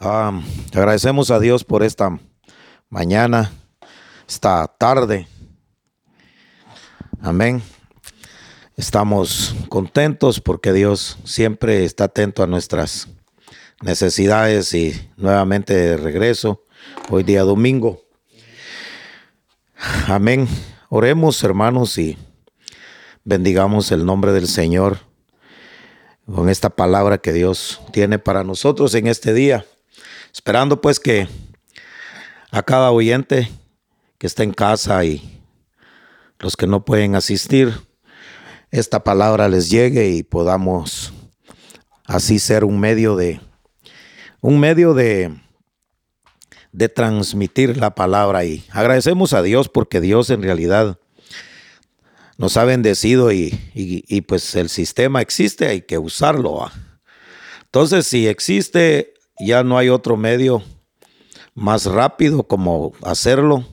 Ah, agradecemos a Dios por esta mañana, esta tarde. Amén. Estamos contentos porque Dios siempre está atento a nuestras necesidades y nuevamente de regreso hoy día domingo. Amén. Oremos hermanos y bendigamos el nombre del Señor con esta palabra que Dios tiene para nosotros en este día. Esperando pues que a cada oyente que está en casa y los que no pueden asistir, esta palabra les llegue y podamos así ser un medio de un medio de de transmitir la palabra y agradecemos a Dios porque Dios en realidad nos ha bendecido y, y, pues el sistema existe, hay que usarlo. Entonces, si existe ya no hay otro medio más rápido como hacerlo.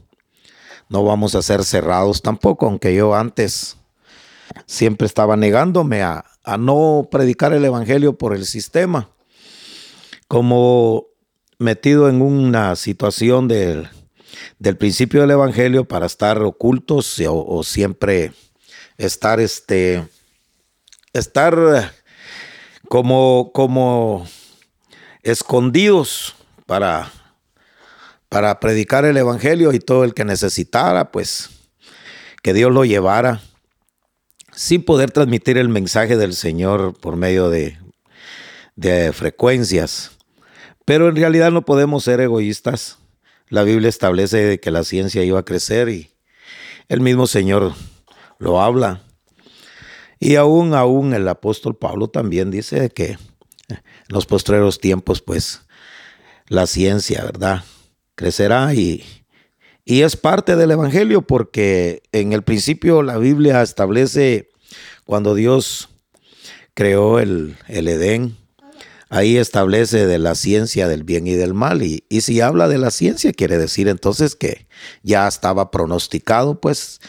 No vamos a ser cerrados tampoco, aunque yo antes siempre estaba negándome a, no predicar el Evangelio por el sistema. Como metido en una situación del, principio del Evangelio para estar ocultos o, siempre estar este estar como como escondidos para, para predicar el Evangelio y todo el que necesitara, pues que Dios lo llevara sin poder transmitir el mensaje del Señor por medio de, de frecuencias. Pero en realidad no podemos ser egoístas. La Biblia establece que la ciencia iba a crecer y el mismo Señor lo habla. Y aún, aún el apóstol Pablo también dice que los postreros tiempos, pues la ciencia, ¿verdad? Crecerá y, y es parte del Evangelio porque en el principio la Biblia establece cuando Dios creó el, el Edén, ahí establece de la ciencia del bien y del mal. Y, y, si habla de la ciencia, quiere decir entonces que ya estaba pronosticado, pues,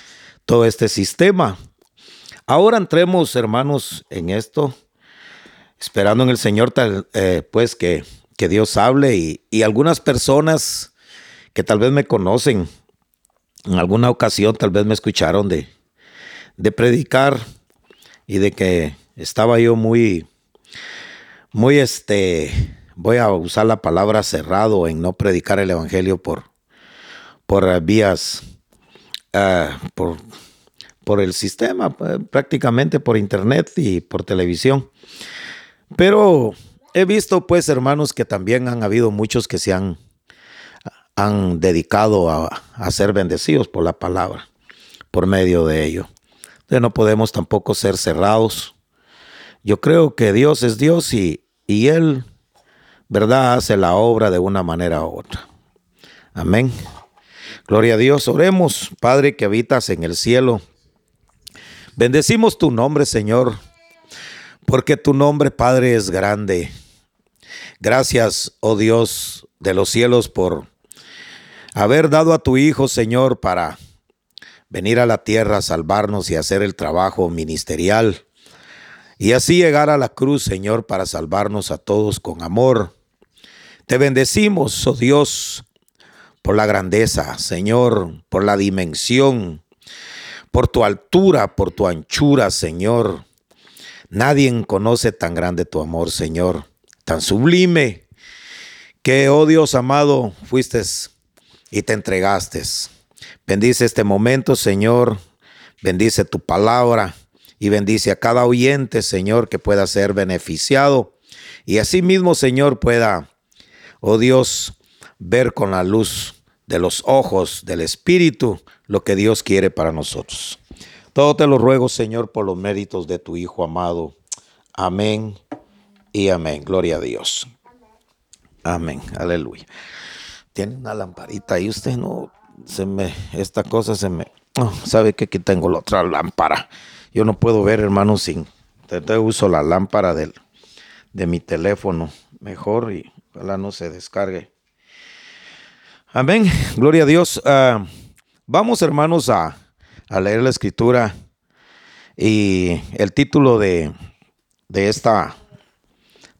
todo este sistema. Ahora entremos, hermanos, en esto esperando en el Señor, tal, eh, pues que, que, Dios hable y, algunas personas que tal vez me conocen, en alguna ocasión tal vez me escucharon de, de predicar y de que estaba yo muy, muy este, voy a usar la palabra cerrado en no predicar el Evangelio por, por vías, uh, por, por el sistema, eh, prácticamente por internet y por televisión. Pero he visto, pues, hermanos, que también han habido muchos que se han, han dedicado a, ser bendecidos por la palabra, por medio de ello. Entonces no podemos tampoco ser cerrados. Yo creo que Dios es Dios y, y Él, ¿verdad?, hace la obra de una manera u otra. Amén. Gloria a Dios. Oremos, Padre que habitas en el cielo. Bendecimos tu nombre, Señor porque tu nombre, Padre, es grande. Gracias, oh Dios de los cielos, por haber dado a tu Hijo, Señor, para venir a la tierra a salvarnos y hacer el trabajo ministerial. Y así llegar a la cruz, Señor, para salvarnos a todos con amor. Te bendecimos, oh Dios, por la grandeza, Señor, por la dimensión, por tu altura, por tu anchura, Señor Nadie conoce tan grande tu amor, Señor, tan sublime, que, oh Dios amado, fuiste y te entregaste. Bendice este momento, Señor. Bendice tu palabra y bendice a cada oyente, Señor, que pueda ser beneficiado. Y asimismo, Señor, pueda, oh Dios, ver con la luz de los ojos del Espíritu lo que Dios quiere para nosotros. Todo te lo ruego, Señor, por los méritos de tu Hijo amado. Amén y amén. Gloria a Dios. Amén. Aleluya. Tiene una lamparita y usted no se me esta cosa se me sabe que aquí tengo la otra lámpara. Yo no puedo ver, hermano, sin uso la lámpara del de mi teléfono mejor y ojalá no se descargue. Amén. Gloria a Dios. Ah, vamos, hermanos, a a leer la escritura y el título de, de esta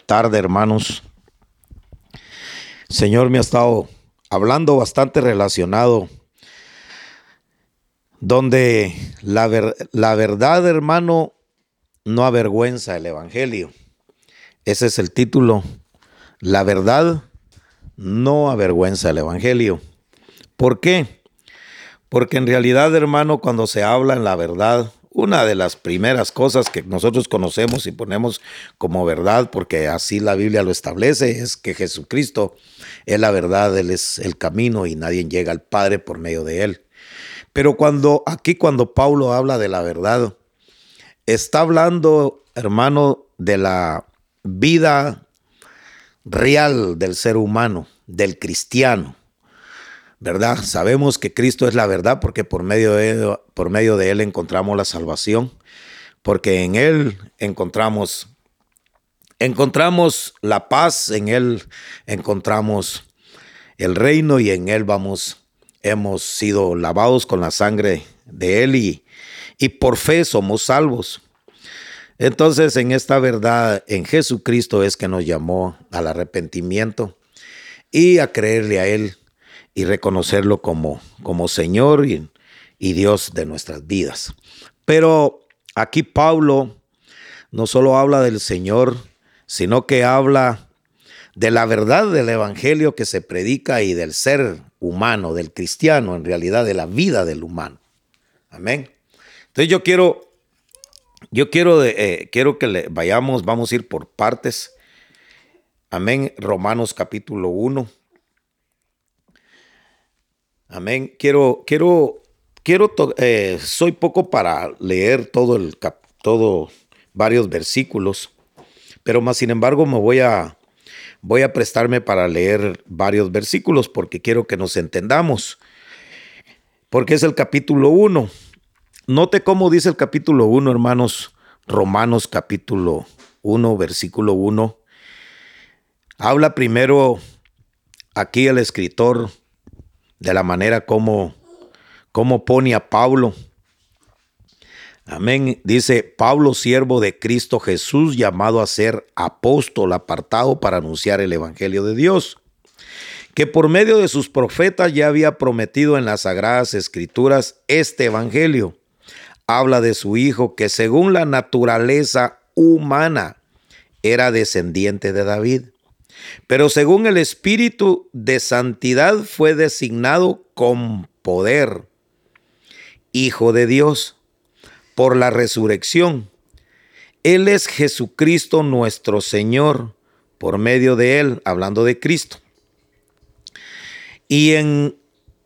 tarde, hermanos, Señor me ha estado hablando bastante relacionado, donde la, la verdad, hermano, no avergüenza el Evangelio. Ese es el título. La verdad no avergüenza el Evangelio. ¿Por qué? Porque en realidad, hermano, cuando se habla en la verdad, una de las primeras cosas que nosotros conocemos y ponemos como verdad, porque así la Biblia lo establece, es que Jesucristo es la verdad, Él es el camino y nadie llega al Padre por medio de Él. Pero cuando aquí cuando Pablo habla de la verdad, está hablando, hermano, de la vida real del ser humano, del cristiano. ¿Verdad? Sabemos que Cristo es la verdad porque por medio de él, por medio de él encontramos la salvación, porque en él encontramos encontramos la paz, en él encontramos el reino y en él vamos hemos sido lavados con la sangre de él y, y por fe somos salvos. Entonces, en esta verdad, en Jesucristo es que nos llamó al arrepentimiento y a creerle a Él y reconocerlo como, como Señor y, y Dios de nuestras vidas. Pero aquí Pablo no solo habla del Señor, sino que habla de la verdad del Evangelio que se predica y del ser humano, del cristiano, en realidad de la vida del humano. Amén. Entonces yo quiero, yo quiero, eh, quiero que le vayamos, vamos a ir por partes. Amén. Romanos capítulo 1. Amén. Quiero, quiero, quiero, eh, soy poco para leer todo el cap, todo varios versículos, pero más sin embargo me voy a, voy a prestarme para leer varios versículos porque quiero que nos entendamos. Porque es el capítulo 1. Note cómo dice el capítulo 1, hermanos, Romanos capítulo 1, versículo 1. Habla primero aquí el escritor de la manera como, como pone a Pablo. Amén. Dice Pablo, siervo de Cristo Jesús, llamado a ser apóstol, apartado para anunciar el Evangelio de Dios, que por medio de sus profetas ya había prometido en las sagradas escrituras este Evangelio. Habla de su Hijo, que según la naturaleza humana era descendiente de David pero según el Espíritu de Santidad fue designado con poder, Hijo de Dios, por la resurrección. Él es Jesucristo nuestro Señor, por medio de Él, hablando de Cristo. Y en,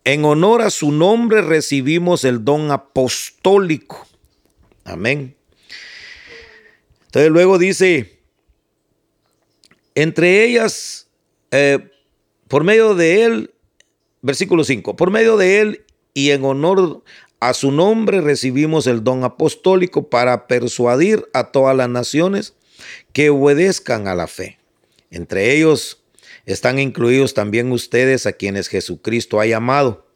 en honor a su nombre recibimos el don apostólico. Amén. Entonces luego dice, entre ellas, eh, por medio de él, versículo 5, por medio de él y en honor a su nombre recibimos el don apostólico para persuadir a todas las naciones que obedezcan a la fe. Entre ellos están incluidos también ustedes a quienes Jesucristo ha llamado.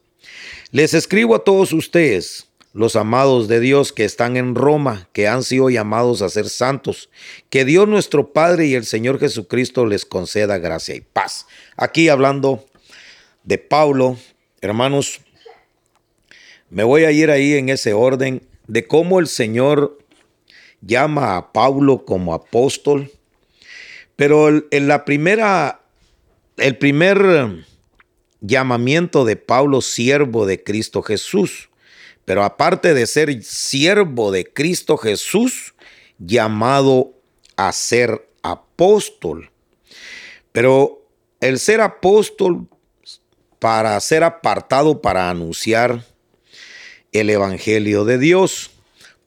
Les escribo a todos ustedes los amados de Dios que están en Roma, que han sido llamados a ser santos. Que Dios nuestro Padre y el Señor Jesucristo les conceda gracia y paz. Aquí hablando de Pablo, hermanos, me voy a ir ahí en ese orden de cómo el Señor llama a Pablo como apóstol. Pero en la primera, el primer llamamiento de Pablo, siervo de Cristo Jesús, pero aparte de ser siervo de Cristo Jesús, llamado a ser apóstol. Pero el ser apóstol para ser apartado para anunciar el Evangelio de Dios.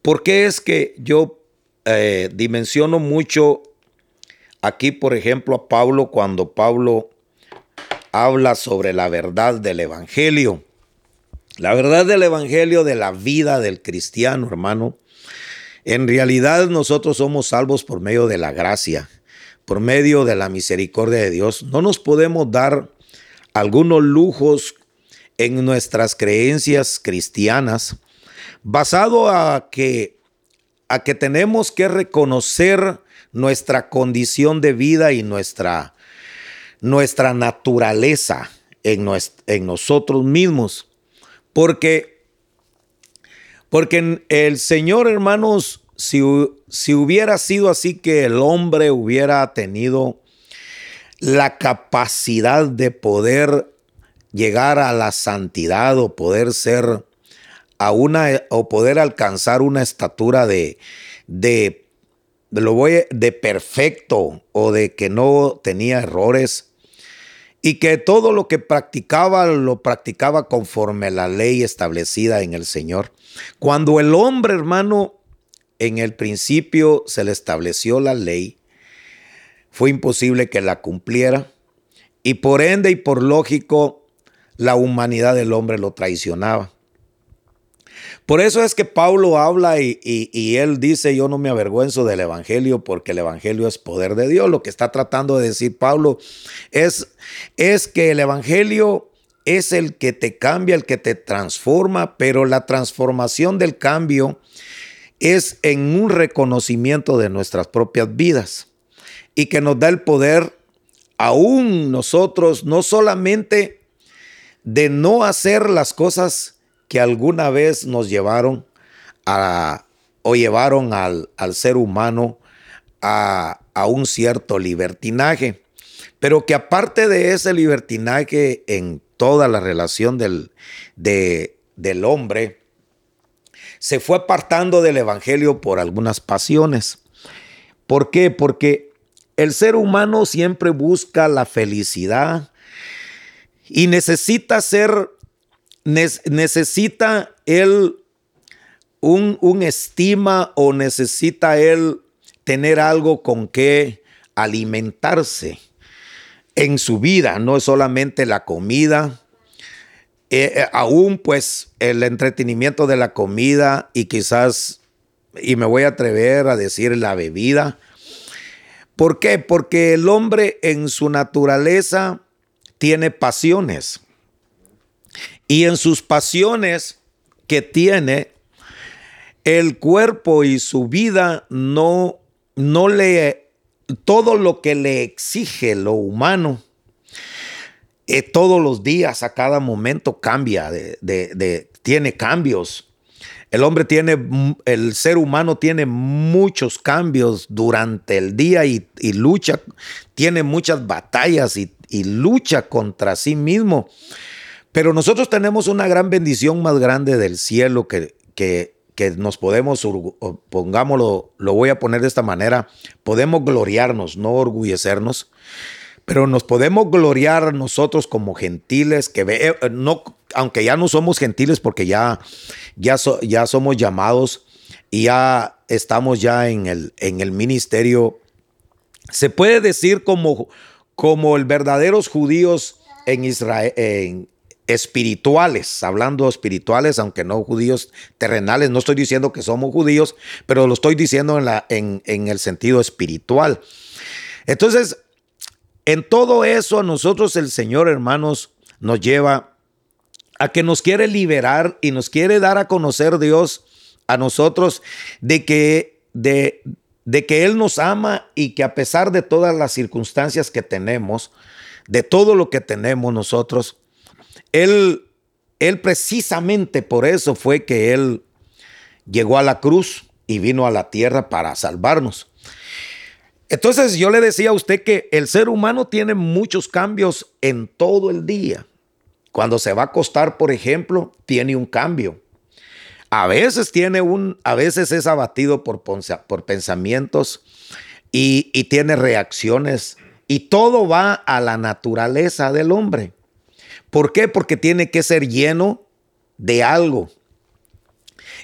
¿Por qué es que yo eh, dimensiono mucho aquí, por ejemplo, a Pablo cuando Pablo habla sobre la verdad del Evangelio? La verdad del Evangelio de la vida del cristiano, hermano, en realidad nosotros somos salvos por medio de la gracia, por medio de la misericordia de Dios. No nos podemos dar algunos lujos en nuestras creencias cristianas basado a que a que tenemos que reconocer nuestra condición de vida y nuestra nuestra naturaleza en, en nosotros mismos. Porque, porque el Señor, hermanos, si, si hubiera sido así que el hombre hubiera tenido la capacidad de poder llegar a la santidad o poder ser a una o poder alcanzar una estatura de, de, lo voy de perfecto o de que no tenía errores y que todo lo que practicaba lo practicaba conforme la ley establecida en el Señor. Cuando el hombre, hermano, en el principio se le estableció la ley, fue imposible que la cumpliera y por ende y por lógico la humanidad del hombre lo traicionaba. Por eso es que Pablo habla y, él dice, yo no me avergüenzo del Evangelio porque el Evangelio es poder de Dios. Lo que está tratando de decir Pablo es, es que el Evangelio es el que te cambia, el que te transforma, pero la transformación del cambio es en un reconocimiento de nuestras propias vidas y que nos da el poder aún nosotros, no solamente de no hacer las cosas que alguna vez nos llevaron a, o llevaron al, al ser humano a, a, un cierto libertinaje, pero que aparte de ese libertinaje en toda la relación del, de, del hombre, se fue apartando del Evangelio por algunas pasiones. ¿Por qué? Porque el ser humano siempre busca la felicidad y necesita ser necesita él un, un, estima o necesita él tener algo con que alimentarse en su vida, no es solamente la comida, eh, eh, aún pues el entretenimiento de la comida y quizás, y me voy a atrever a decir la bebida. ¿Por qué? Porque el hombre en su naturaleza tiene pasiones. Y en sus pasiones que tiene, el cuerpo y su vida no, no le, todo lo que le exige lo humano, eh, todos los días, a cada momento cambia, de, tiene cambios. El hombre tiene, el ser humano tiene muchos cambios durante el día y, lucha, tiene muchas batallas y, y lucha contra sí mismo. Pero nosotros tenemos una gran bendición más grande del cielo que, que, que nos podemos, pongámoslo, lo voy a poner de esta manera, podemos gloriarnos, no orgullecernos, pero nos podemos gloriar nosotros como gentiles, que eh, no, aunque ya no somos gentiles porque ya, ya, ya somos llamados y ya estamos ya en el, en el ministerio, se puede decir como, como el verdaderos judíos en Israel, en, espirituales, hablando espirituales, aunque no judíos terrenales, no estoy diciendo que somos judíos, pero lo estoy diciendo en, la, en, en el sentido espiritual. Entonces, en todo eso a nosotros el Señor, hermanos, nos lleva a que nos quiere liberar y nos quiere dar a conocer Dios a nosotros de que, de, de que Él nos ama y que a pesar de todas las circunstancias que tenemos, de todo lo que tenemos nosotros, él, él precisamente por eso fue que Él llegó a la cruz y vino a la tierra para salvarnos. Entonces yo le decía a usted que el ser humano tiene muchos cambios en todo el día. Cuando se va a acostar, por ejemplo, tiene un cambio. A veces tiene un, a veces es abatido por, pensamientos y tiene reacciones. Y todo va a la naturaleza del hombre. ¿Por qué? Porque tiene que ser lleno de algo.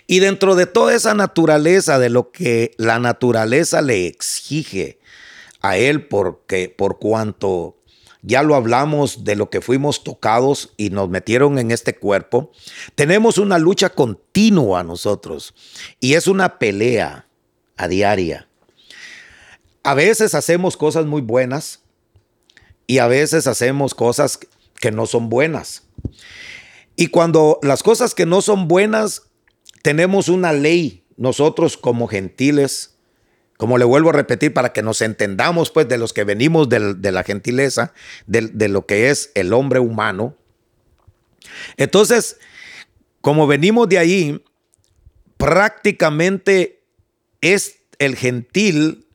Y dentro de toda esa naturaleza, de lo que la naturaleza le exige a él, porque por cuanto ya lo hablamos de lo que fuimos tocados y nos metieron en este cuerpo, tenemos una lucha continua nosotros y es una pelea a diaria. A veces hacemos cosas muy buenas y a veces hacemos cosas que no son buenas. Y cuando las cosas que no son buenas, tenemos una ley, nosotros como gentiles, como le vuelvo a repetir, para que nos entendamos, pues, de los que venimos de, la gentileza, de, de, lo que es el hombre humano. Entonces, como venimos de ahí, prácticamente es el gentil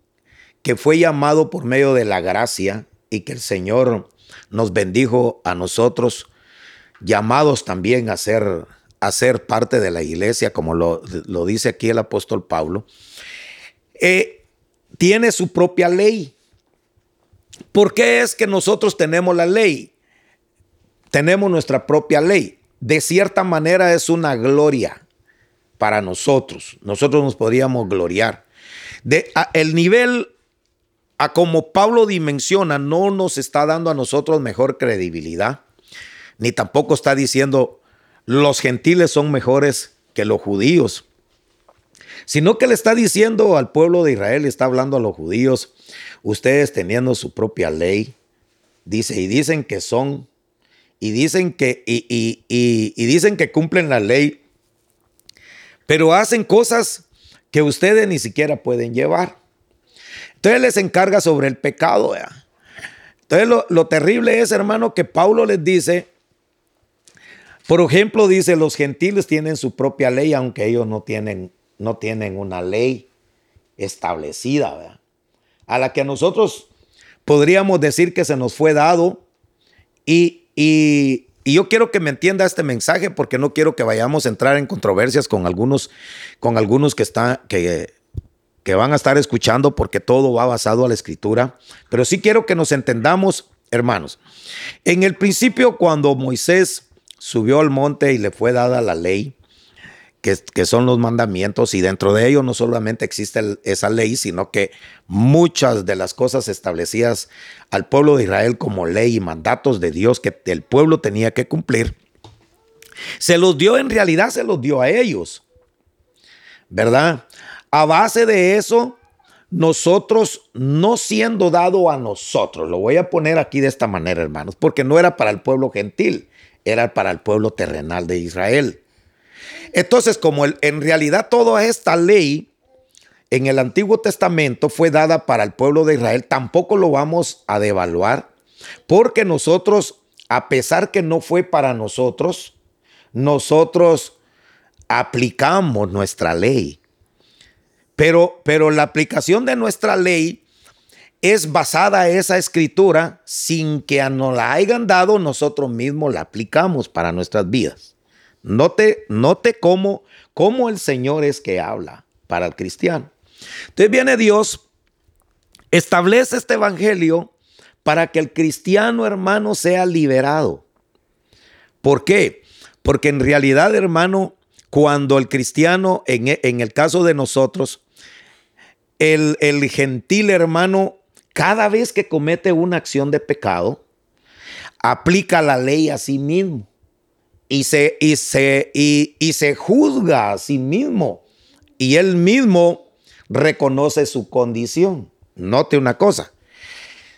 que fue llamado por medio de la gracia y que el Señor nos bendijo a nosotros, llamados también a ser, a ser parte de la iglesia, como lo, lo dice aquí el apóstol Pablo. Eh, tiene su propia ley. ¿Por qué es que nosotros tenemos la ley? Tenemos nuestra propia ley. De cierta manera es una gloria para nosotros. Nosotros nos podríamos gloriar. De, el nivel a como Pablo dimensiona no nos está dando a nosotros mejor credibilidad, ni tampoco está diciendo los gentiles son mejores que los judíos sino que le está diciendo al pueblo de Israel, está hablando a los judíos, ustedes teniendo su propia ley, dice, y dicen que son, y dicen que, y, y dicen que cumplen la ley, pero hacen cosas que ustedes ni siquiera pueden llevar. Entonces les encarga sobre el pecado. Entonces lo, lo terrible es, hermano, que Paulo les dice, por ejemplo, dice, los gentiles tienen su propia ley, aunque ellos no tienen no tienen una ley establecida, a la que nosotros podríamos decir que se nos fue dado. Y, y, yo quiero que me entienda este mensaje porque no quiero que vayamos a entrar en controversias con algunos, con algunos que, están, que, que van a estar escuchando porque todo va basado a la escritura. Pero sí quiero que nos entendamos, hermanos. En el principio, cuando Moisés subió al monte y le fue dada la ley, que, son los mandamientos y dentro de ellos no solamente existe esa ley, sino que muchas de las cosas establecidas al pueblo de Israel como ley y mandatos de Dios que el pueblo tenía que cumplir, se los dio en realidad, se los dio a ellos, ¿verdad? A base de eso, nosotros no siendo dado a nosotros, lo voy a poner aquí de esta manera, hermanos, porque no era para el pueblo gentil, era para el pueblo terrenal de Israel. Entonces, como en realidad toda esta ley en el Antiguo Testamento fue dada para el pueblo de Israel, tampoco lo vamos a devaluar, porque nosotros, a pesar que no fue para nosotros, nosotros aplicamos nuestra ley. Pero, pero la aplicación de nuestra ley es basada en esa escritura sin que nos la hayan dado, nosotros mismos la aplicamos para nuestras vidas. Note, note cómo, cómo el Señor es que habla para el cristiano. Entonces viene Dios, establece este evangelio para que el cristiano hermano sea liberado. ¿Por qué? Porque en realidad, hermano, cuando el cristiano, en, en el caso de nosotros, el, gentil hermano, cada vez que comete una acción de pecado, aplica la ley a sí mismo y se, y se, y, se juzga a sí mismo y él mismo reconoce su condición. Note una cosa,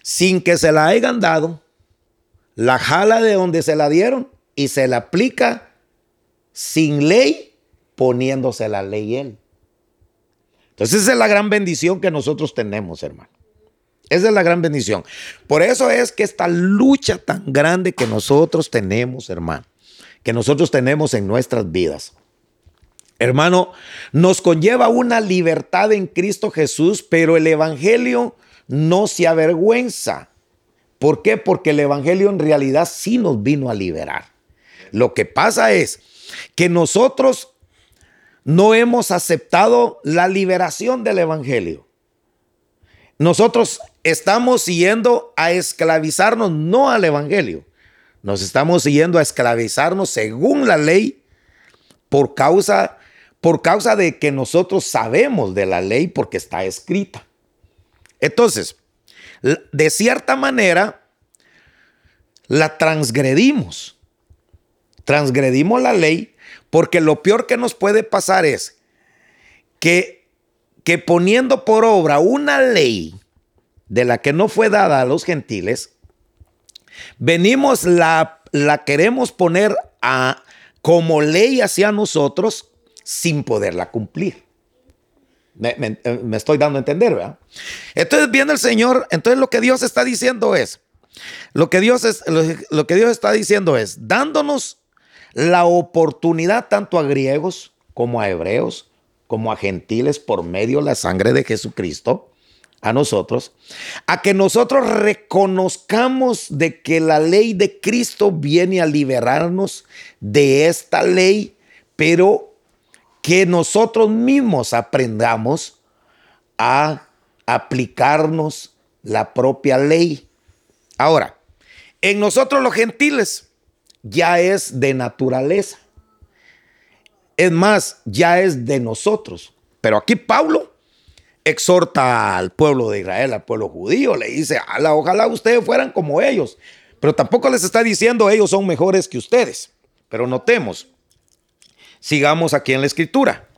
sin que se la hayan dado, la jala de donde se la dieron y se la aplica sin ley, poniéndose la ley él. Entonces esa es la gran bendición que nosotros tenemos, hermano. Esa es la gran bendición. Por eso es que esta lucha tan grande que nosotros tenemos, hermano, que nosotros tenemos en nuestras vidas. Hermano, nos conlleva una libertad en Cristo Jesús, pero el Evangelio no se avergüenza. ¿Por qué? Porque el Evangelio en realidad sí nos vino a liberar. Lo que pasa es que nosotros no hemos aceptado la liberación del Evangelio. Nosotros estamos siguiendo a esclavizarnos no al Evangelio, nos estamos siguiendo a esclavizarnos según la ley por causa, por causa de que nosotros sabemos de la ley porque está escrita. Entonces, de cierta manera, la transgredimos. Transgredimos la ley porque lo peor que nos puede pasar es que, que poniendo por obra una ley de la que no fue dada a los gentiles, Venimos, la, la queremos poner a, como ley hacia nosotros sin poderla cumplir. Me, estoy dando a entender, ¿verdad? Entonces viene el Señor, entonces lo que Dios está diciendo es, lo que Dios, es, lo que Dios está diciendo es, dándonos la oportunidad tanto a griegos como a hebreos, como a gentiles por medio de la sangre de Jesucristo, a nosotros, a que nosotros reconozcamos de que la ley de Cristo viene a liberarnos de esta ley, pero que nosotros mismos aprendamos a aplicarnos la propia ley. Ahora, en nosotros los gentiles ya es de naturaleza. Es más, ya es de nosotros. Pero aquí Pablo exhorta al pueblo de Israel, al pueblo judío, le dice, ojalá ustedes fueran como ellos, pero tampoco les está diciendo ellos son mejores que ustedes. Pero notemos, sigamos aquí en la escritura.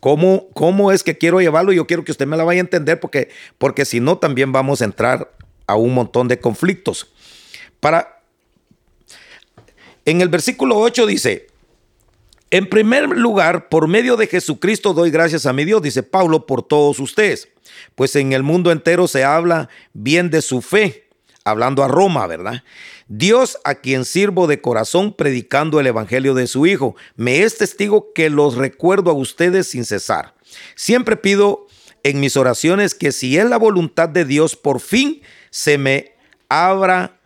¿Cómo, ¿Cómo es que quiero llevarlo? Yo quiero que usted me la vaya a entender porque, porque si no también vamos a entrar a un montón de conflictos. Para, en el versículo 8 dice, en primer lugar, por medio de Jesucristo doy gracias a mi Dios, dice Pablo, por todos ustedes, pues en el mundo entero se habla bien de su fe, hablando a Roma, ¿verdad? Dios a quien sirvo de corazón predicando el Evangelio de su Hijo, me es testigo que los recuerdo a ustedes sin cesar. Siempre pido en mis oraciones que si es la voluntad de Dios, por fin se me abra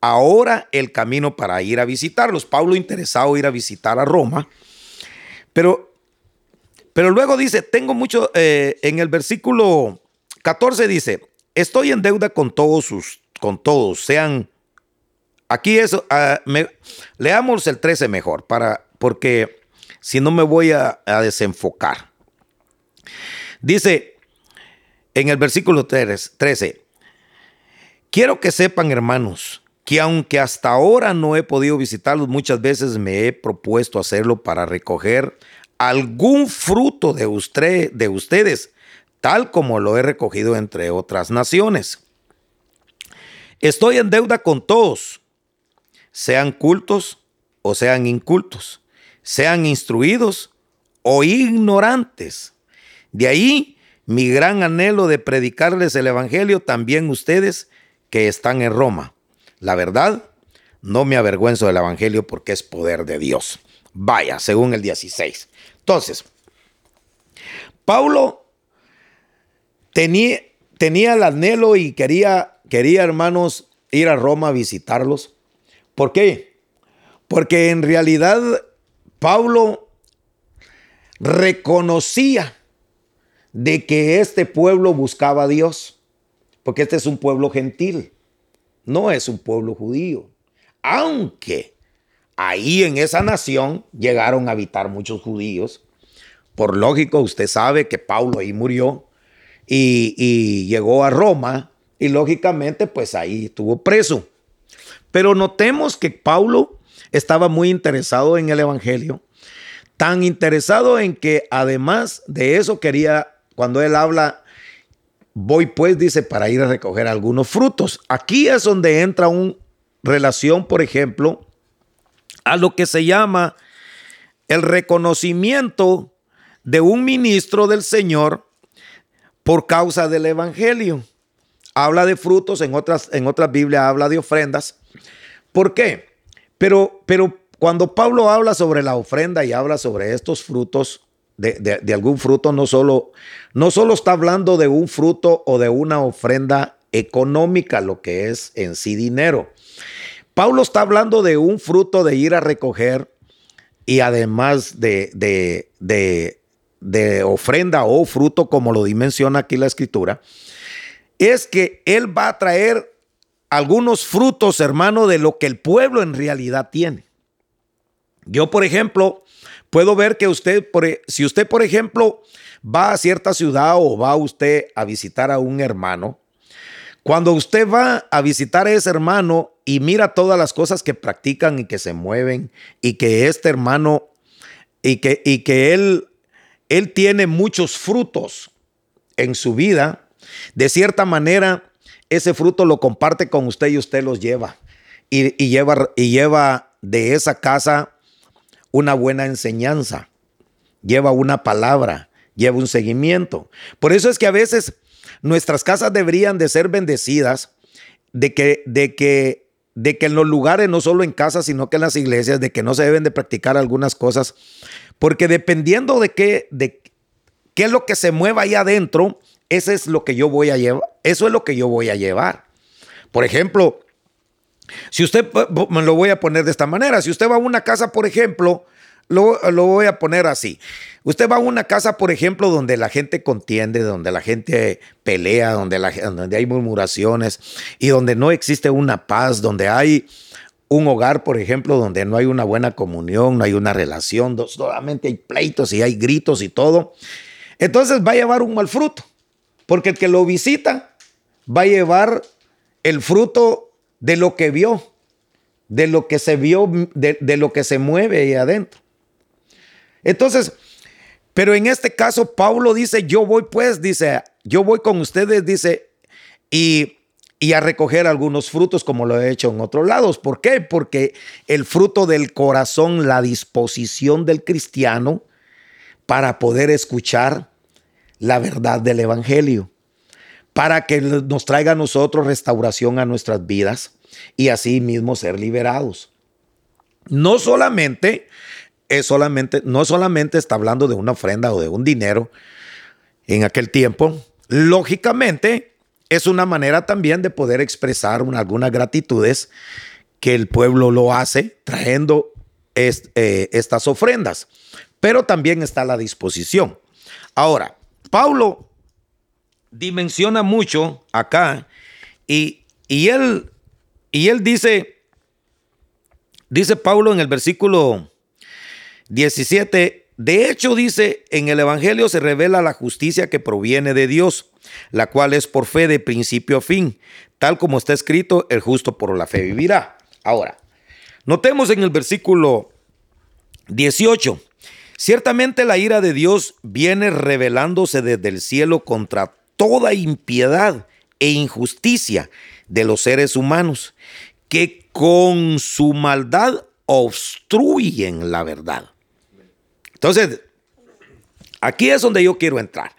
ahora el camino para ir a visitarlos. Pablo interesado ir a visitar a Roma, pero, pero luego dice, tengo mucho, eh, en el versículo 14 dice, estoy en deuda con todos sus, con todos, sean, aquí eso, ah, leamos el 13 mejor, para, porque si no me voy a, a desenfocar. Dice en el versículo 13, quiero que sepan hermanos, que aunque hasta ahora no he podido visitarlos, muchas veces me he propuesto hacerlo para recoger algún fruto de, de ustedes, tal como lo he recogido entre otras naciones. Estoy en deuda con todos, sean cultos o sean incultos, sean instruidos o ignorantes. De ahí mi gran anhelo de predicarles el Evangelio también ustedes que están en Roma. La verdad, no me avergüenzo del Evangelio porque es poder de Dios. Vaya, según el 16. Entonces, Paulo tenía, tenía el anhelo y quería, quería, hermanos, ir a Roma a visitarlos. ¿Por qué? Porque en realidad Pablo reconocía de que este pueblo buscaba a Dios, porque este es un pueblo gentil no es un pueblo judío. Aunque ahí en esa nación llegaron a habitar muchos judíos. Por lógico, usted sabe que Pablo ahí murió y, llegó a Roma y lógicamente pues ahí estuvo preso. Pero notemos que Pablo estaba muy interesado en el Evangelio, tan interesado en que además de eso quería, cuando él habla Voy pues, dice, para ir a recoger algunos frutos. Aquí es donde entra una relación, por ejemplo, a lo que se llama el reconocimiento de un ministro del Señor por causa del Evangelio. Habla de frutos, en otras, en otras Biblias habla de ofrendas. ¿Por qué? Pero, pero cuando Pablo habla sobre la ofrenda y habla sobre estos frutos, de, algún fruto, no solo, no solo está hablando de un fruto o de una ofrenda económica, lo que es en sí dinero. Pablo está hablando de un fruto de ir a recoger y además de, de, de, de ofrenda o fruto, como lo dimensiona aquí la escritura, es que él va a traer algunos frutos, hermano, de lo que el pueblo en realidad tiene. Yo, por ejemplo, puedo ver que usted, e, si usted, por ejemplo, va a cierta ciudad o va usted a visitar a un hermano, cuando usted va a visitar a ese hermano y mira todas las cosas que practican y que se mueven y que este hermano y que, y que él, él tiene muchos frutos en su vida, de cierta manera ese fruto lo comparte con usted y usted los lleva y, y lleva, y lleva de esa casa una buena enseñanza, lleva una palabra, lleva un seguimiento. Por eso es que a veces nuestras casas deberían de ser bendecidas, de que, de que, de que en los lugares, no solo en casas, sino que en las iglesias, de que no se deben de practicar algunas cosas, porque dependiendo de qué, de qué es lo que se mueva ahí adentro, eso es lo que yo voy a llevar, eso es lo que yo voy a llevar. Por ejemplo, si usted, me lo voy a poner de esta manera, si usted va a una casa, por ejemplo, lo, voy a poner así. Usted va a una casa, por ejemplo, donde la gente contiende, donde la gente pelea, donde, donde hay murmuraciones y donde no existe una paz, donde hay un hogar, por ejemplo, donde no hay una buena comunión, no hay una relación, solamente hay pleitos y hay gritos y todo. Entonces va a llevar un mal fruto, porque el que lo visita va a llevar el fruto de lo que vio, de lo que se vio, de, de lo que se mueve ahí adentro. Entonces, pero en este caso, Pablo dice, yo voy pues, dice, yo voy con ustedes, dice, y, y a recoger algunos frutos como lo he hecho en otros lados. ¿Por qué? Porque el fruto del corazón, la disposición del cristiano para poder escuchar la verdad del Evangelio, para que nos traiga a nosotros restauración a nuestras vidas y así mismo ser liberados. No solamente es solamente, no solamente está hablando de una ofrenda o de un dinero en aquel tiempo, lógicamente es una manera también de poder expresar algunas gratitudes que el pueblo lo hace trayendo eh, estas ofrendas, pero también está la disposición. Ahora, Pablo dimensiona mucho acá y, y, él, y él dice, dice Pablo en el versículo 17. De hecho, dice, en el Evangelio se revela la justicia que proviene de Dios, la cual es por fe de principio a fin. Tal como está escrito, el justo por la fe vivirá. Ahora, notemos en el versículo 18. Ciertamente la ira de Dios viene revelándose desde el cielo contra toda impiedad e injusticia de los seres humanos, que con su maldad obstruyen la verdad. Entonces, aquí es donde yo quiero entrar.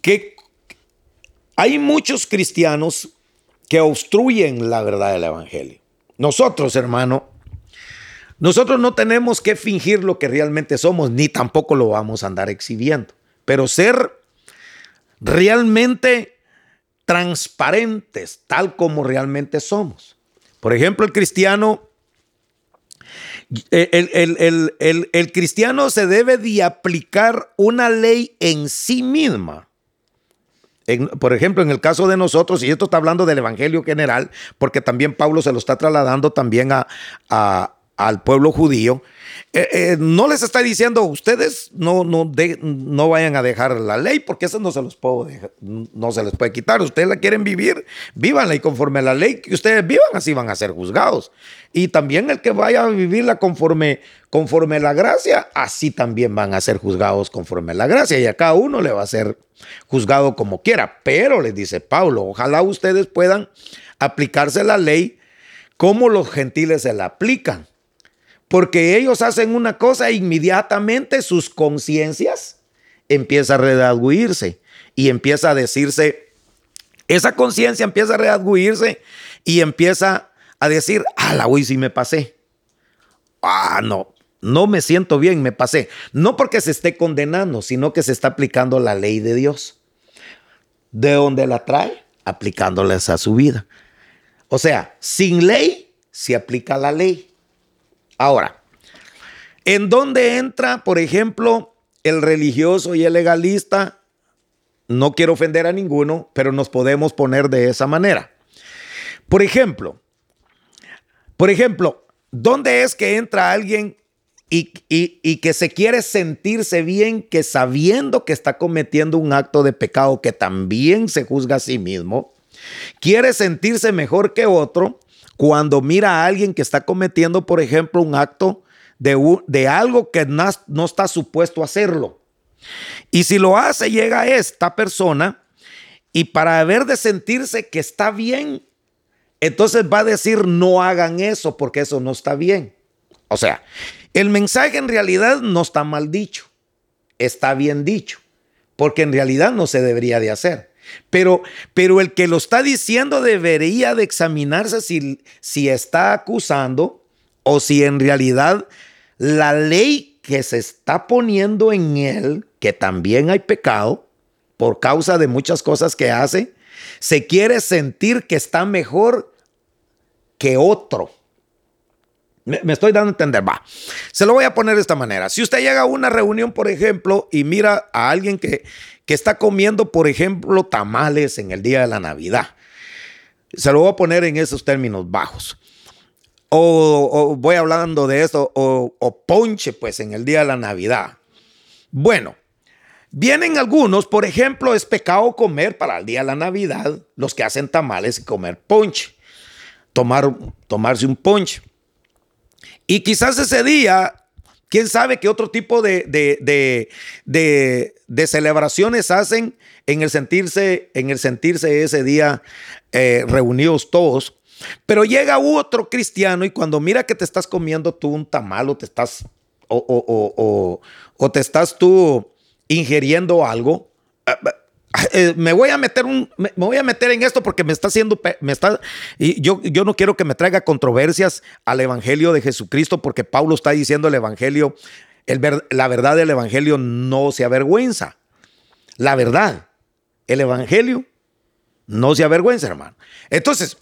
Que hay muchos cristianos que obstruyen la verdad del Evangelio. Nosotros, hermano, nosotros no tenemos que fingir lo que realmente somos, ni tampoco lo vamos a andar exhibiendo, pero ser realmente transparentes, tal como realmente somos. Por ejemplo, el cristiano el, cristiano se debe de aplicar una ley en sí misma. por ejemplo, en el caso de nosotros, y esto está hablando del Evangelio general, porque también Pablo se lo está trasladando también a, al pueblo judío, eh, eh, no les está diciendo ustedes no, no, no vayan a dejar la ley porque eso no se los puedo no se les puede quitar. Ustedes la quieren vivir, vívanla y conforme a la ley que ustedes vivan, así van a ser juzgados. Y también el que vaya a vivirla conforme, conforme la gracia, así también van a ser juzgados conforme a la gracia. Y a cada uno le va a ser juzgado como quiera. Pero les dice Pablo, ojalá ustedes puedan aplicarse la ley como los gentiles se la aplican porque ellos hacen una cosa e inmediatamente sus conciencias empieza a redarguirse y empieza a decirse, esa conciencia empieza a redarguirse y empieza a decir, ah, la hoy sí me pasé. Ah, no, no me siento bien, me pasé. No porque se esté condenando, sino que se está aplicando la ley de Dios. ¿De dónde la trae? Aplicándoles a su vida. O sea, sin ley se aplica la ley. Ahora, ¿en dónde entra, por ejemplo, el religioso y el legalista? No quiero ofender a ninguno, pero nos podemos poner de esa manera. Por ejemplo, por ejemplo, ¿dónde es que entra alguien y, y, que se quiere sentirse bien, que sabiendo que está cometiendo un acto de pecado que también se juzga a sí mismo, quiere sentirse mejor que otro cuando mira a alguien que está cometiendo, por ejemplo, un acto de, de algo que no, no está supuesto hacerlo. Y si lo hace, llega esta persona y para ver de sentirse que está bien, entonces va a decir no hagan eso porque eso no está bien. O sea, el mensaje en realidad no está mal dicho. está bien dicho, porque en realidad no se debería de hacer. Pero, pero el que lo está diciendo debería de examinarse si, si está acusando o si en realidad la ley que se está poniendo en él, que también hay pecado por causa de muchas cosas que hace, se quiere sentir que está mejor que otro. Me, estoy dando a entender, va. Se lo voy a poner de esta manera. Si usted llega a una reunión, por ejemplo, y mira a alguien que, que está comiendo, por ejemplo, tamales en el día de la Navidad, se lo voy a poner en esos términos bajos. O, voy hablando de esto, o, o ponche, pues, en el día de la Navidad. Bueno, Vienen algunos, por ejemplo, es pecado comer para el día de la Navidad, los que hacen tamales y comer ponche, tomar, tomarse un ponche. Y quizás ese día, quién sabe qué otro tipo de, de, celebraciones hacen en el sentirse, en el sentirse ese día eh, reunidos todos. Pero llega otro cristiano y cuando mira que te estás comiendo tú un tamal o te estás, o, o te estás tú ingiriendo algo, eh, me voy a meter un, me, voy a meter en esto porque me está haciendo, me está, y yo, yo no quiero que me traiga controversias al evangelio de Jesucristo porque Pablo está diciendo el evangelio, el la verdad del evangelio no se avergüenza. La verdad, el evangelio no se avergüenza, hermano. Entonces,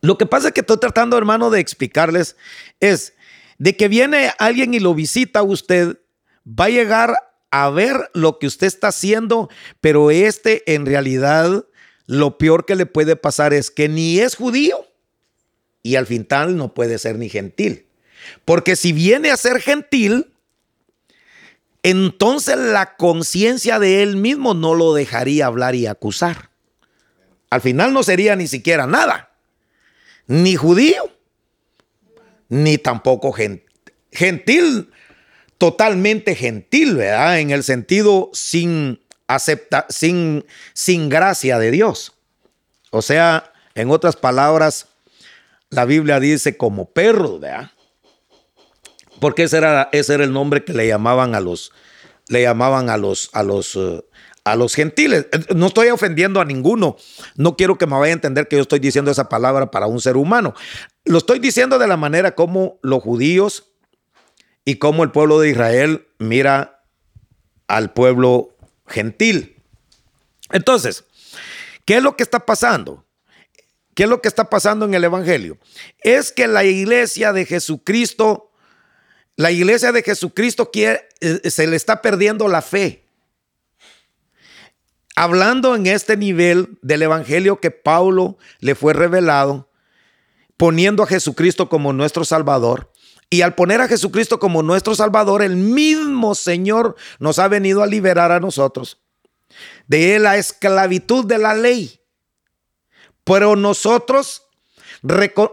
lo que pasa es que estoy tratando, hermano, de explicarles es de que viene alguien y lo visita a usted, va a llegar a ver lo que usted está haciendo, pero este en realidad lo peor que le puede pasar es que ni es judío y al final no puede ser ni gentil. Porque si viene a ser gentil, entonces la conciencia de él mismo no lo dejaría hablar y acusar. Al final no sería ni siquiera nada, ni judío, ni tampoco gentil. Gentil totalmente gentil, ¿verdad? En el sentido sin acepta, sin, sin gracia de Dios. O sea, en otras palabras, la Biblia dice como perro, ¿verdad? Porque ese era, ese era el nombre que le llamaban a los, le llamaban a los, a los, eh, a los gentiles. No estoy ofendiendo a ninguno. No quiero que me vaya a entender que yo estoy diciendo esa palabra para un ser humano. Lo estoy diciendo de la manera como los judíos y cómo el pueblo de Israel mira al pueblo gentil. Entonces, ¿qué es lo que está pasando? ¿Qué es lo que está pasando en el Evangelio? Es que la iglesia de Jesucristo, la iglesia de Jesucristo quiere, eh, se le está perdiendo la fe. Hablando en este nivel del Evangelio que Pablo le fue revelado, poniendo a Jesucristo como nuestro Salvador, y al poner a Jesucristo como nuestro Salvador, el mismo Señor nos ha venido a liberar a nosotros de la esclavitud de la ley. Pero nosotros,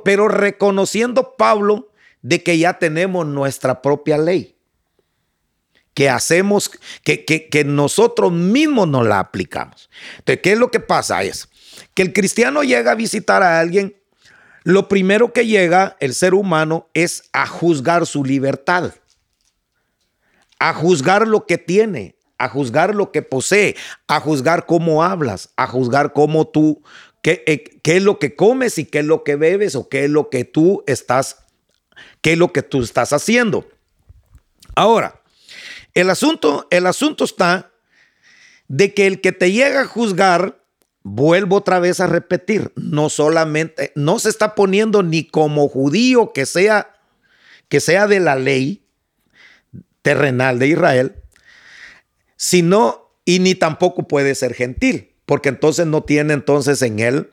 pero reconociendo Pablo de que ya tenemos nuestra propia ley, que hacemos, que, que, que nosotros mismos nos la aplicamos. Entonces, ¿qué es lo que pasa? Es que el cristiano llega a visitar a alguien lo primero que llega el ser humano es a juzgar su libertad, a juzgar lo que tiene, a juzgar lo que posee, a juzgar cómo hablas, a juzgar cómo tú, qué, eh, qué es lo que comes y qué es lo que bebes o qué es lo que tú estás, qué es lo que tú estás haciendo. Ahora, el asunto, el asunto está de que el que te llega a juzgar Vuelvo otra vez a repetir, no solamente, no se está poniendo ni como judío que sea, que sea de la ley terrenal de Israel, sino, y ni tampoco puede ser gentil, porque entonces no tiene entonces en él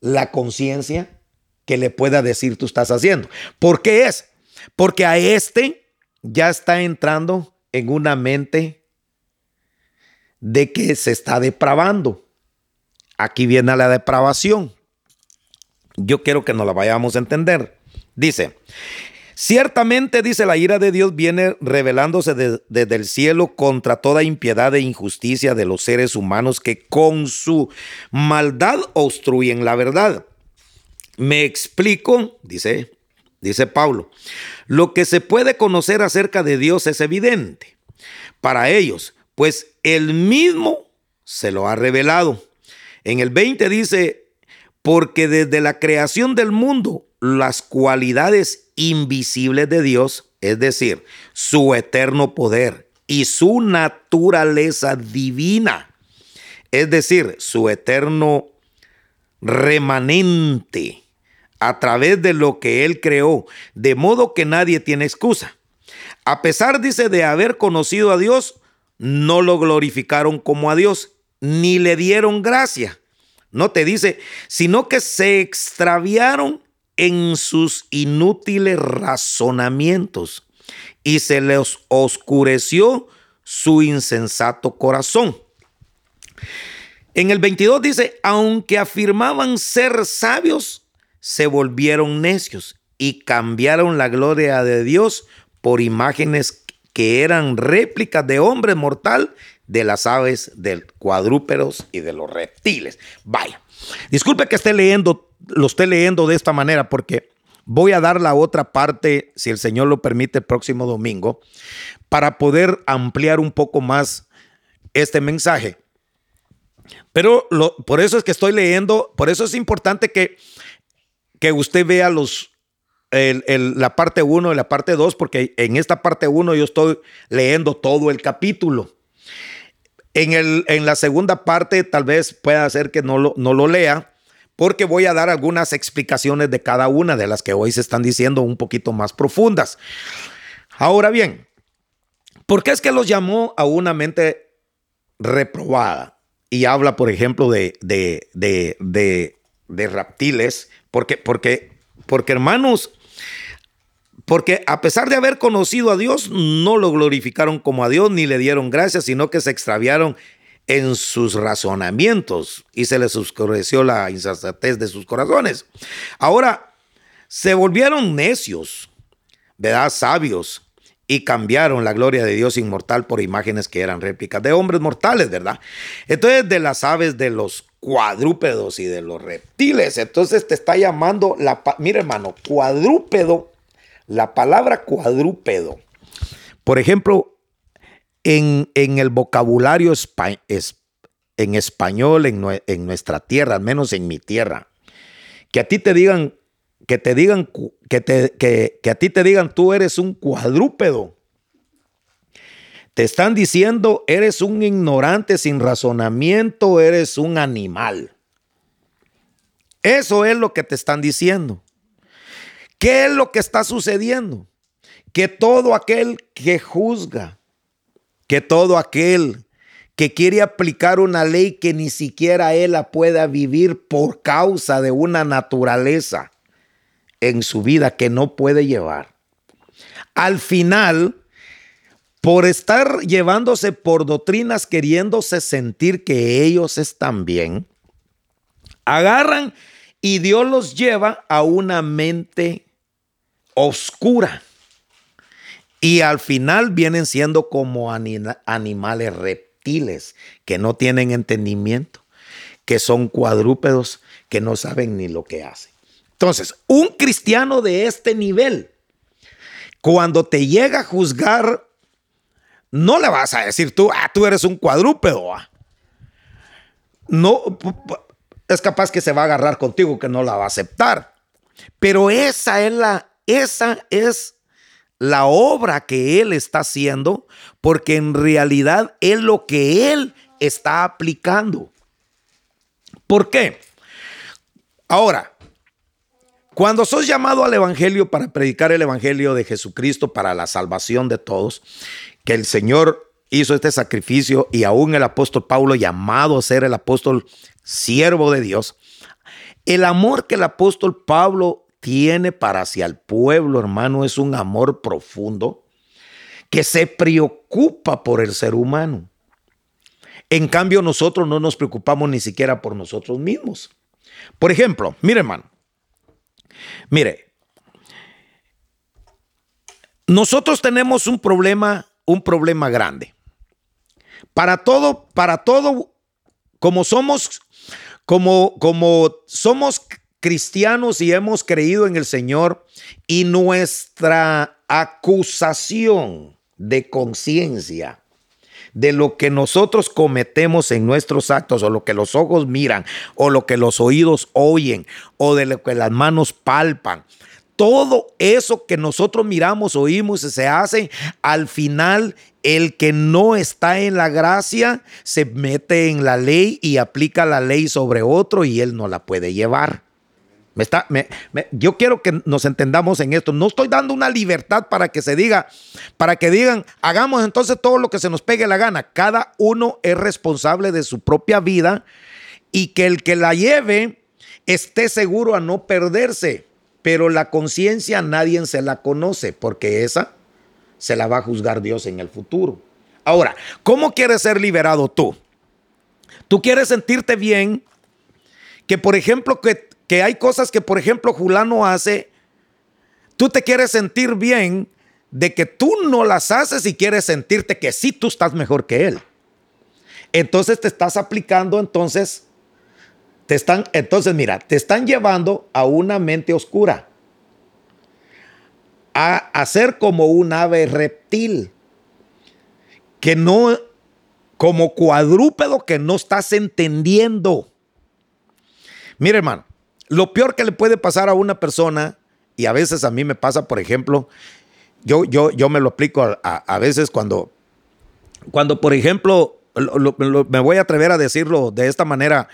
la conciencia que le pueda decir tú estás haciendo. ¿Por qué es? Porque a este ya está entrando en una mente de que se está depravando. Aquí viene la depravación. Yo quiero que nos la vayamos a entender. Dice, ciertamente dice la ira de Dios viene revelándose desde el cielo contra toda impiedad e injusticia de los seres humanos que con su maldad obstruyen la verdad. Me explico, dice, dice Pablo, lo que se puede conocer acerca de Dios es evidente para ellos, pues él mismo se lo ha revelado. En el 20 dice, porque desde la creación del mundo, las cualidades invisibles de Dios, es decir, su eterno poder y su naturaleza divina, es decir, su eterno remanente a través de lo que Él creó, de modo que nadie tiene excusa. A pesar, dice, de haber conocido a Dios, no lo glorificaron como a Dios, ni le dieron gracia. No te dice, sino que se extraviaron en sus inútiles razonamientos y se les oscureció su insensato corazón. En el 22 dice, aunque afirmaban ser sabios, se volvieron necios y cambiaron la gloria de Dios por imágenes que eran réplicas de hombre mortal, de las aves, de cuadrúpedos y de los reptiles. Vaya, disculpe que esté leyendo, lo esté leyendo de esta manera porque voy a dar la otra parte, si el Señor lo permite, el próximo domingo, para poder ampliar un poco más este mensaje. Pero por eso es que estoy leyendo, por eso es importante que que usted vea los, la parte 1 y la parte 2, porque en esta parte 1 yo estoy leyendo todo el capítulo. En, el, en la segunda parte tal vez pueda ser que no lo, no lo lea, porque voy a dar algunas explicaciones de cada una de las que hoy se están diciendo un poquito más profundas. Ahora bien, ¿por qué es que los llamó a una mente reprobada? Y habla, por ejemplo, de, de, de, de, reptiles, porque, porque, porque hermanos, porque a pesar de haber conocido a Dios, no lo glorificaron como a Dios ni le dieron gracias, sino que se extraviaron en sus razonamientos y se les oscureció la insensatez de sus corazones. Ahora, se volvieron necios, ¿verdad? Sabios, y cambiaron la gloria de Dios inmortal por imágenes que eran réplicas de hombres mortales, ¿verdad? Entonces, de las aves, de los cuadrúpedos y de los reptiles. Entonces te está llamando la, mira hermano, cuadrúpedo, la palabra cuadrúpedo. Por ejemplo, en, en el vocabulario en español, en, en, nuestra tierra, al menos en mi tierra, que a ti te digan, que te digan, que, te, que, que a ti te digan, tú eres un cuadrúpedo. Te están diciendo, eres un ignorante sin razonamiento, eres un animal. Eso es lo que te están diciendo. ¿Qué es lo que está sucediendo? Que todo aquel que juzga, que todo aquel que quiere aplicar una ley que ni siquiera él la pueda vivir por causa de una naturaleza en su vida que no puede llevar. Al final por estar llevándose por doctrinas queriéndose sentir que ellos están bien, agarran y Dios los lleva a una mente oscura. Y al final vienen siendo como animales reptiles que no tienen entendimiento, que son cuadrúpedos, que no saben ni lo que hacen. Entonces, un cristiano de este nivel, cuando te llega a juzgar no le vas a decir tú, ah, tú eres un cuadrúpedo. Ah. No, es capaz que se va a agarrar contigo, que no la va a aceptar. Pero esa es la, esa es la obra que él está haciendo, porque en realidad es lo que él está aplicando. ¿Por qué? Ahora, cuando sos llamado al Evangelio para predicar el Evangelio de Jesucristo para la salvación de todos, que el Señor hizo este sacrificio y aún el apóstol Pablo llamado a ser el apóstol siervo de Dios, el amor que el apóstol Pablo tiene para hacia el pueblo, hermano, es un amor profundo que se preocupa por el ser humano. En cambio, nosotros no nos preocupamos ni siquiera por nosotros mismos. Por ejemplo, mire, hermano, mire, nosotros tenemos un problema un problema grande. Para todo, para todo, como somos, como, como somos cristianos y hemos creído en el Señor y nuestra acusación de conciencia de lo que nosotros cometemos en nuestros actos o lo que los ojos miran o lo que los oídos oyen o de lo que las manos palpan. Todo eso que nosotros miramos, oímos y se hace, al final el que no está en la gracia se mete en la ley y aplica la ley sobre otro y él no la puede llevar. Me está, yo quiero que nos entendamos en esto. No estoy dando una libertad para que se diga, para que digan, hagamos entonces todo lo que se nos pegue la gana. Cada uno es responsable de su propia vida y que el que la lleve esté seguro a no perderse. Pero la conciencia nadie se la conoce porque esa se la va a juzgar Dios en el futuro. Ahora, ¿cómo quieres ser liberado tú? Tú quieres sentirte bien, que por ejemplo que que hay cosas que, por ejemplo, Julano hace, tú te quieres sentir bien de que tú no las haces y quieres sentirte que sí tú estás mejor que él. Entonces te estás aplicando, entonces, te están, entonces mira, te están llevando a una mente oscura, a, hacer ser como un ave reptil, que no, como cuadrúpedo que no estás entendiendo. Mire, hermano, lo peor que le puede pasar a una persona, y a veces a mí me pasa, por ejemplo, yo, yo, yo me lo aplico a, veces cuando, cuando, por ejemplo, me voy a atrever a decirlo de esta manera.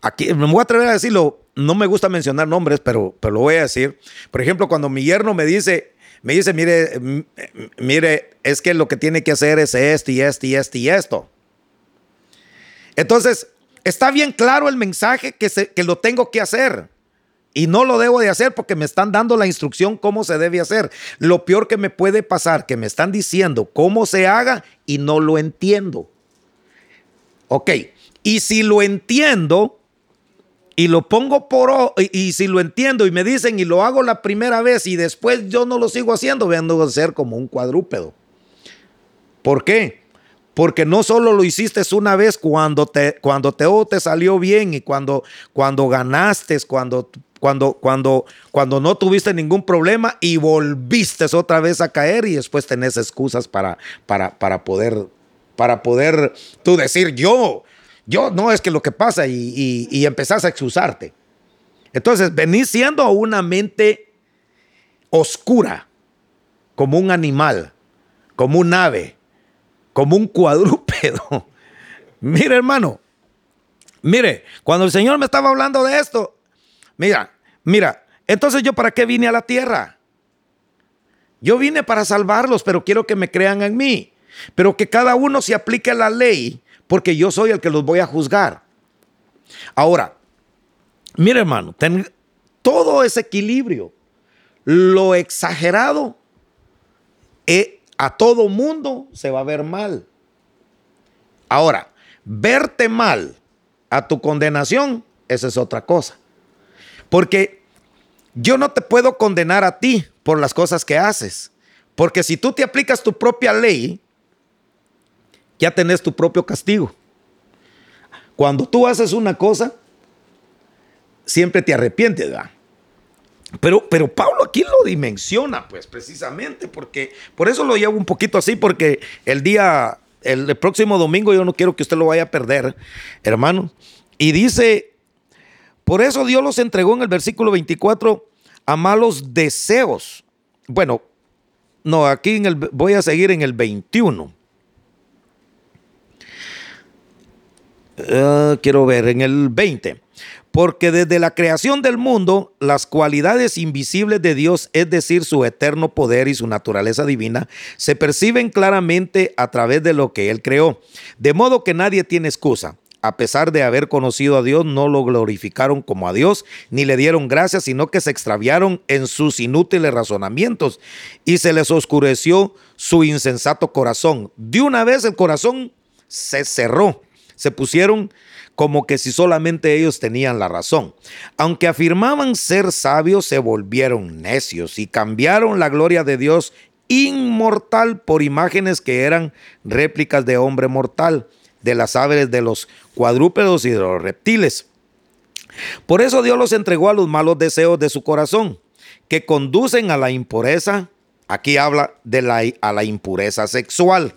Aquí me voy a atrever a decirlo. No me gusta mencionar nombres, pero, pero lo voy a decir. Por ejemplo, cuando mi yerno me dice, me dice, mire, mire, es que lo que tiene que hacer es esto y esto y esto y esto. Entonces, Está bien claro el mensaje que, que lo tengo que hacer. Y no lo debo de hacer porque me están dando la instrucción cómo se debe hacer. Lo peor que me puede pasar, que me están diciendo cómo se haga y no lo entiendo. Ok, y si lo entiendo y lo pongo por... Y, y si lo entiendo y me dicen y lo hago la primera vez y después yo no lo sigo haciendo, veando a ser como un cuadrúpedo. ¿Por qué? Porque no solo lo hiciste una vez cuando te, cuando te, te salió bien y cuando, cuando ganaste, cuando, cuando, cuando, cuando no tuviste ningún problema y volviste otra vez a caer y después tenés excusas para, para, para, poder, para poder tú decir yo, yo no es que lo que pasa y, y, y empezás a excusarte. Entonces venís siendo una mente oscura, como un animal, como un ave como un cuadrúpedo. mire, hermano, mire, cuando el Señor me estaba hablando de esto, mira, mira, entonces yo para qué vine a la tierra? Yo vine para salvarlos, pero quiero que me crean en mí. Pero que cada uno se aplique la ley, porque yo soy el que los voy a juzgar. Ahora, mire hermano, ten todo ese equilibrio, lo exagerado, es a todo mundo se va a ver mal. Ahora, verte mal a tu condenación, esa es otra cosa. Porque yo no te puedo condenar a ti por las cosas que haces. Porque si tú te aplicas tu propia ley, ya tenés tu propio castigo. Cuando tú haces una cosa, siempre te arrepientes, ¿verdad? Pero, pero Pablo aquí lo dimensiona, pues precisamente, porque por eso lo llevo un poquito así, porque el día, el, próximo domingo yo no quiero que usted lo vaya a perder, hermano. Y dice, por eso Dios los entregó en el versículo 24 a malos deseos. Bueno, no, aquí en el, voy a seguir en el 21. Ah, quiero ver, en el 20 porque desde la creación del mundo, las cualidades invisibles de Dios, es decir, su eterno poder y su naturaleza divina, se perciben claramente a través de lo que Él creó. De modo que nadie tiene excusa. A pesar de haber conocido a Dios, no lo glorificaron como a Dios, ni le dieron gracias, sino que se extraviaron en sus inútiles razonamientos y se les oscureció su insensato corazón. De una vez el corazón se cerró, se pusieron como que si solamente ellos tenían la razón. Aunque afirmaban ser sabios, se volvieron necios y cambiaron la gloria de Dios inmortal por imágenes que eran réplicas de hombre mortal, de las aves, de los cuadrúpedos y de los reptiles. Por eso Dios los entregó a los malos deseos de su corazón, que conducen a la impureza, Aquí habla de la, a la impureza sexual.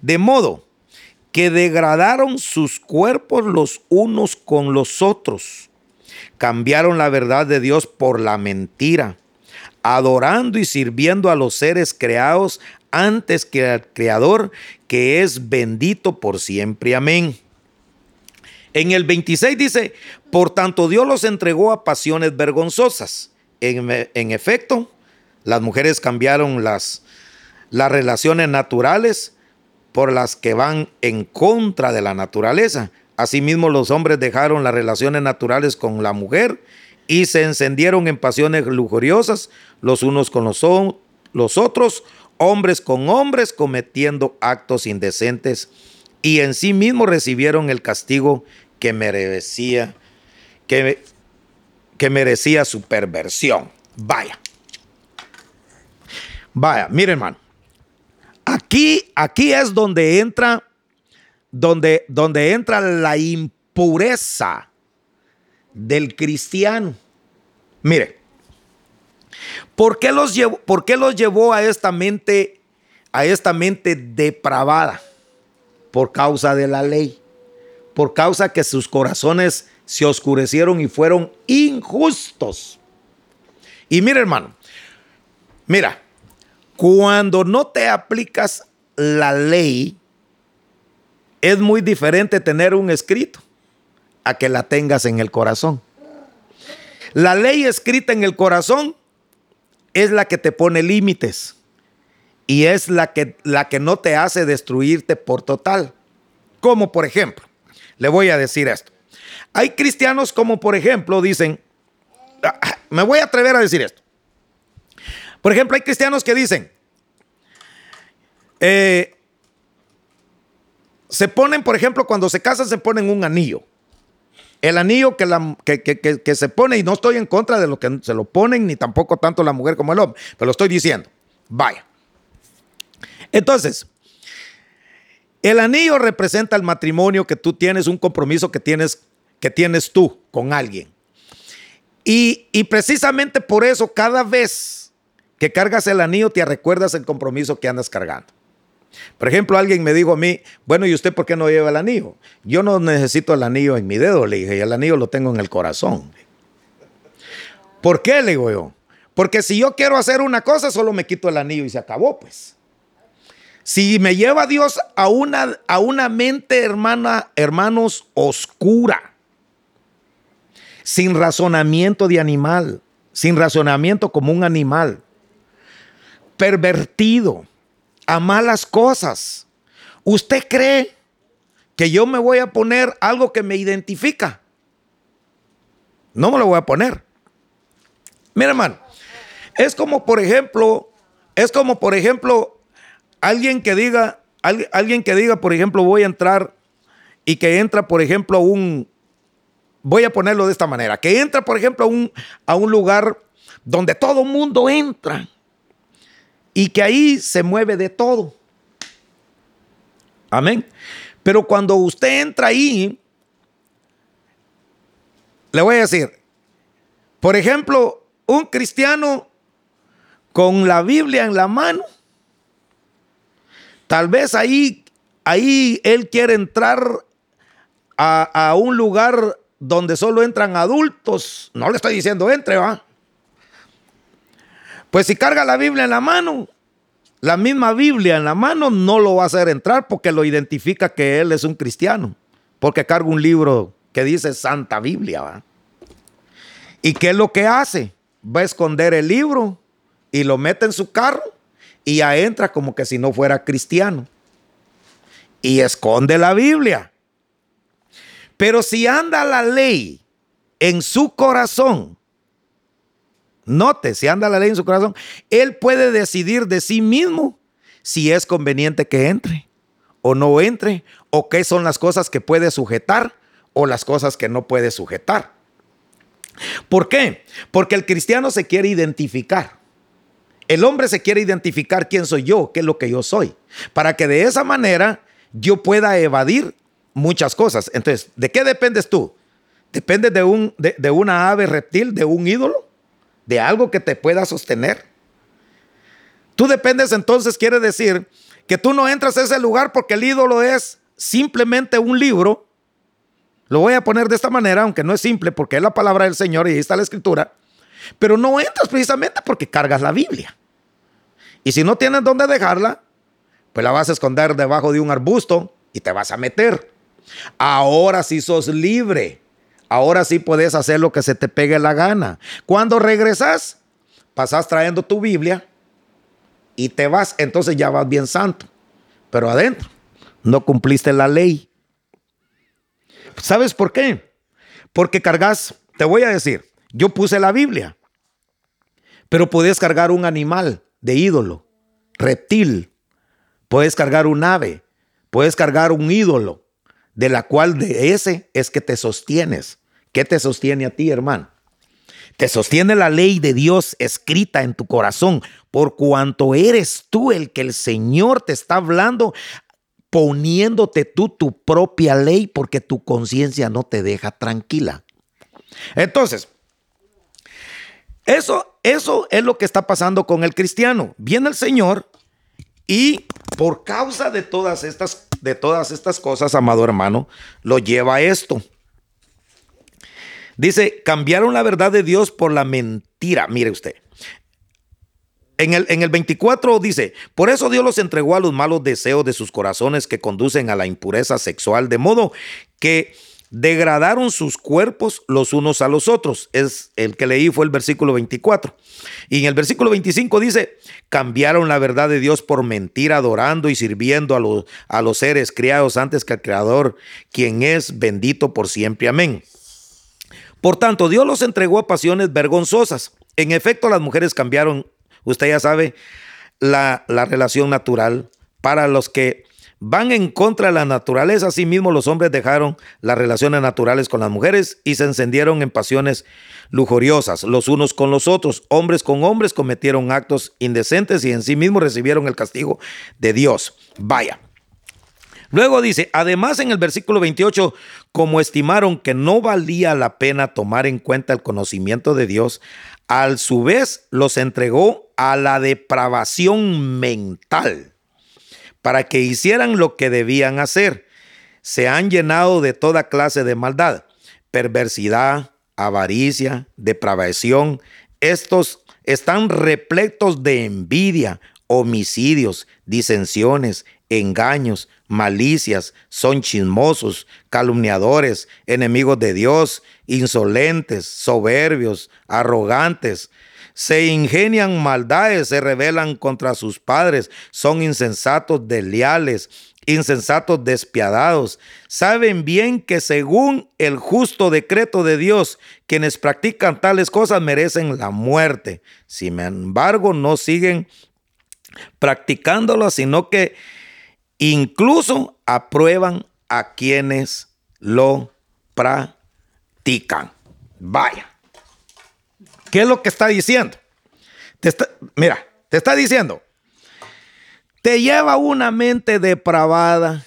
De modo que degradaron sus cuerpos los unos con los otros. Cambiaron la verdad de Dios por la mentira, adorando y sirviendo a los seres creados antes que al Creador, que es bendito por siempre. Amén. En el 26 dice, por tanto Dios los entregó a pasiones vergonzosas. En, efecto, las mujeres cambiaron las, las relaciones naturales por las que van en contra de la naturaleza. Asimismo, los hombres dejaron las relaciones naturales con la mujer y se encendieron en pasiones lujuriosas los unos con los otros, hombres con hombres, cometiendo actos indecentes y en sí mismos recibieron el castigo que merecía, que, que merecía su perversión. Vaya. Vaya, miren, hermano. Aquí, aquí es donde entra, donde, donde entra la impureza del cristiano. Mire, ¿por qué los llevó, por qué los llevó a esta mente, a esta mente depravada? Por causa de la ley por causa que sus corazones se oscurecieron y fueron injustos. Y mira, hermano, mira, cuando no te aplicas la ley, es muy diferente tener un escrito a que la tengas en el corazón. La ley escrita en el corazón es la que te pone límites y es la que, la que no te hace destruirte por total. Como por ejemplo, le voy a decir esto. Hay cristianos como por ejemplo dicen, ah, me voy a atrever a decir esto. Por ejemplo, hay cristianos que dicen, eh, se ponen, por ejemplo, cuando se casan se ponen un anillo. El anillo que, la, que, se pone, y no estoy en contra de lo que se lo ponen, ni tampoco tanto la mujer como el hombre, pero lo estoy diciendo. Vaya. Entonces, el anillo representa el matrimonio que tú tienes, un compromiso que tienes, que tienes tú con alguien. Y, y precisamente por eso cada vez que cargas el anillo te recuerdas el compromiso que andas cargando. Por ejemplo, alguien me dijo a mí, bueno, ¿y usted por qué no lleva el anillo? Yo no necesito el anillo en mi dedo, le dije, y el anillo lo tengo en el corazón. ¿Por qué? Le digo yo. Porque si yo quiero hacer una cosa, solo me quito el anillo y se acabó, pues. Si me lleva Dios a una, a una mente, hermana, hermanos, oscura, sin razonamiento de animal, sin razonamiento como un animal, pervertido, a malas cosas. ¿Usted cree que yo me voy a poner algo que me identifica? No me lo voy a poner. Mira, hermano, es como por ejemplo, es como por ejemplo Alguien que diga, alguien que diga, por ejemplo, voy a entrar y que entra, por ejemplo, un, voy a ponerlo de esta manera, que entra, por ejemplo, a un, a un lugar donde todo mundo entra y que ahí se mueve de todo. Amén. Pero cuando usted entra ahí, le voy a decir, por ejemplo, un cristiano con la Biblia en la mano Tal vez ahí, ahí él quiere entrar a, un lugar donde solo entran adultos. No le estoy diciendo entre, va. Pues si carga la Biblia en la mano, la misma Biblia en la mano no lo va a hacer entrar porque lo identifica que él es un cristiano. Porque carga un libro que dice Santa Biblia, ¿va? ¿Y qué es lo que hace? Va a esconder el libro y lo mete en su carro y ya entra como que si no fuera cristiano. Y esconde la Biblia. Pero si anda la ley en su corazón, note, si anda la ley en su corazón, él puede decidir de sí mismo si es conveniente que entre o no entre, o qué son las cosas que puede sujetar o las cosas que no puede sujetar. ¿Por qué? Porque el cristiano se quiere identificar. El hombre se quiere identificar quién soy yo, qué es lo que yo soy, para que de esa manera yo pueda evadir muchas cosas. Entonces, ¿de qué dependes tú? ¿Dependes de, un, de, una ave reptil, de un ídolo? ¿De algo que te pueda sostener? Tú dependes entonces, quiere decir que tú no entras a ese lugar porque el ídolo es simplemente un libro. Lo voy a poner de esta manera, aunque no es simple porque es la palabra del Señor y ahí está la escritura. Pero no entras precisamente porque cargas la Biblia. Y si no tienes dónde dejarla, pues la vas a esconder debajo de un arbusto y te vas a meter. Ahora sí sos libre. Ahora sí puedes hacer lo que se te pegue la gana. Cuando regresas, pasas trayendo tu Biblia y te vas, entonces ya vas bien santo. Pero adentro, no cumpliste la ley. ¿Sabes por qué? Porque cargas, te voy a decir, yo puse la Biblia, pero puedes cargar un animal de ídolo, reptil, puedes cargar un ave, puedes cargar un ídolo, de la cual de ese es que te sostienes. ¿Qué te sostiene a ti, hermano? Te sostiene la ley de Dios escrita en tu corazón, por cuanto eres tú el que el Señor te está hablando, poniéndote tú tu propia ley, porque tu conciencia no te deja tranquila. Entonces, eso, eso es lo que está pasando con el cristiano. Viene el Señor y por causa de todas estas, de todas estas cosas, amado hermano, lo lleva a esto. Dice, cambiaron la verdad de Dios por la mentira. Mire usted. En el, en el 24 dice, por eso Dios los entregó a los malos deseos de sus corazones que conducen a la impureza sexual, de modo que degradaron sus cuerpos los unos a los otros. Es el que leí fue el versículo 24. Y en el versículo 25 dice, cambiaron la verdad de Dios por mentira, adorando y sirviendo a los, a los seres criados antes que al Creador, quien es bendito por siempre. Amén. Por tanto, Dios los entregó a pasiones vergonzosas. En efecto, las mujeres cambiaron, usted ya sabe, la, la relación natural para los que van en contra de la naturaleza. Asimismo, los hombres dejaron las relaciones naturales con las mujeres y se encendieron en pasiones lujuriosas, los unos con los otros. Hombres con hombres cometieron actos indecentes y en sí mismos recibieron el castigo de Dios. Vaya. Luego dice, además en el versículo 28, como estimaron que no valía la pena tomar en cuenta el conocimiento de Dios, a su vez los entregó a la depravación mental para que hicieran lo que debían hacer. Se han llenado de toda clase de maldad, perversidad, avaricia, depravación. Estos están repletos de envidia, homicidios, disensiones, engaños, malicias, son chismosos, calumniadores, enemigos de Dios, insolentes, soberbios, arrogantes, se ingenian maldades, se rebelan contra sus padres, son insensatos, desleales, insensatos despiadados. Saben bien que según el justo decreto de Dios, quienes practican tales cosas merecen la muerte. Sin embargo, no siguen practicándolo, sino que incluso aprueban a quienes lo practican. Vaya. ¿Qué es lo que está diciendo? Te mira, te está diciendo, te lleva una mente depravada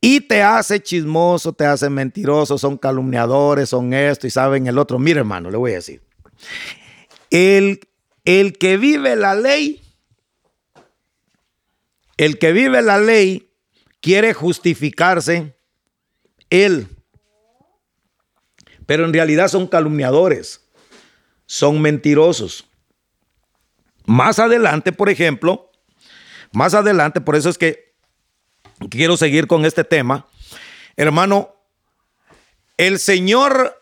y te hace chismoso, te hace mentiroso, son calumniadores, son esto y saben el otro. Mira, hermano, le voy a decir. El, el que vive la ley, el que vive la ley quiere justificarse él pero en realidad son calumniadores, son mentirosos. Más adelante, por ejemplo, más adelante, por eso es que quiero seguir con este tema, hermano, el Señor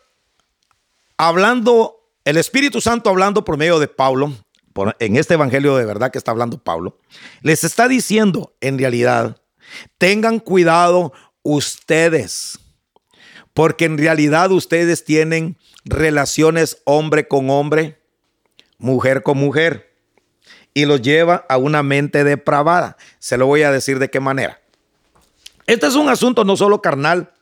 hablando, el Espíritu Santo hablando por medio de Pablo, en este Evangelio de verdad que está hablando Pablo, les está diciendo en realidad, tengan cuidado ustedes porque en realidad ustedes tienen relaciones hombre con hombre, mujer con mujer, y los lleva a una mente depravada. Se lo voy a decir de qué manera. Este es un asunto no solo carnal.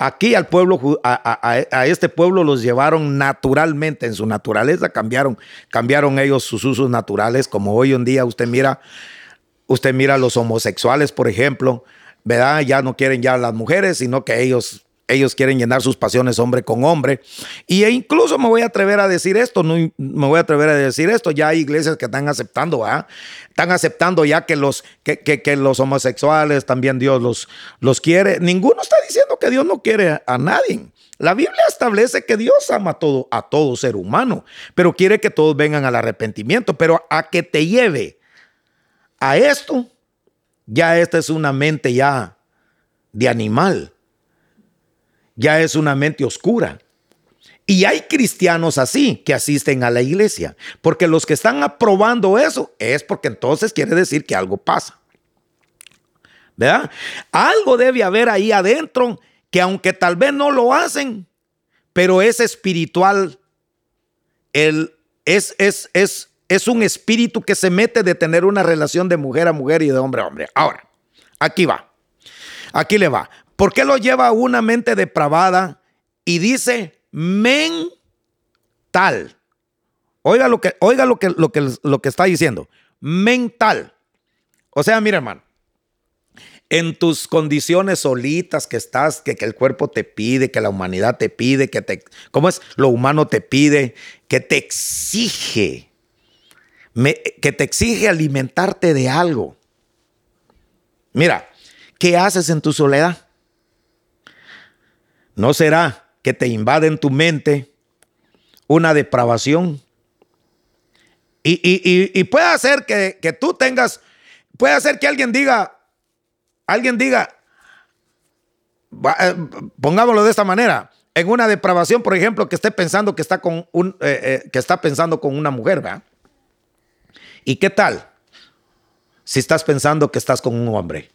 Aquí al pueblo, a, este pueblo los llevaron naturalmente, en su naturaleza cambiaron, cambiaron ellos sus usos naturales, como hoy en día usted mira, usted mira los homosexuales, por ejemplo, ¿verdad? Ya no quieren ya las mujeres, sino que ellos ellos quieren llenar sus pasiones hombre con hombre. Y e incluso me voy a atrever a decir esto, no, me voy a atrever a decir esto, ya hay iglesias que están aceptando, ¿ah? Están aceptando ya que los, que, que, los homosexuales también Dios los, los quiere. Ninguno está diciendo que Dios no quiere a nadie. La Biblia establece que Dios ama a todo, a todo ser humano, pero quiere que todos vengan al arrepentimiento, pero a que te lleve a esto, ya esta es una mente ya de animal ya es una mente oscura. Y hay cristianos así que asisten a la iglesia, porque los que están aprobando eso es porque entonces quiere decir que algo pasa. ¿Verdad? Algo debe haber ahí adentro que aunque tal vez no lo hacen, pero es espiritual. El, es, es, es, es un espíritu que se mete de tener una relación de mujer a mujer y de hombre a hombre. Ahora, aquí va. Aquí le va. ¿Por qué lo lleva una mente depravada y dice mental? Oiga lo que, oiga lo que, lo que, lo que está diciendo. Mental. O sea, mira, hermano, en tus condiciones solitas que estás, que, que, el cuerpo te pide, que la humanidad te pide, que te, ¿cómo es? Lo humano te pide, que te exige, que te exige alimentarte de algo. Mira, ¿qué haces en tu soledad? ¿No será que te invade en tu mente una depravación? Y, puede hacer que, que, tú tengas, puede hacer que alguien diga, alguien diga, eh, pongámoslo de esta manera, en una depravación, por ejemplo, que esté pensando que está con un, eh, eh, que está pensando con una mujer, ¿verdad? ¿Y qué tal? Si estás pensando que estás con un hombre,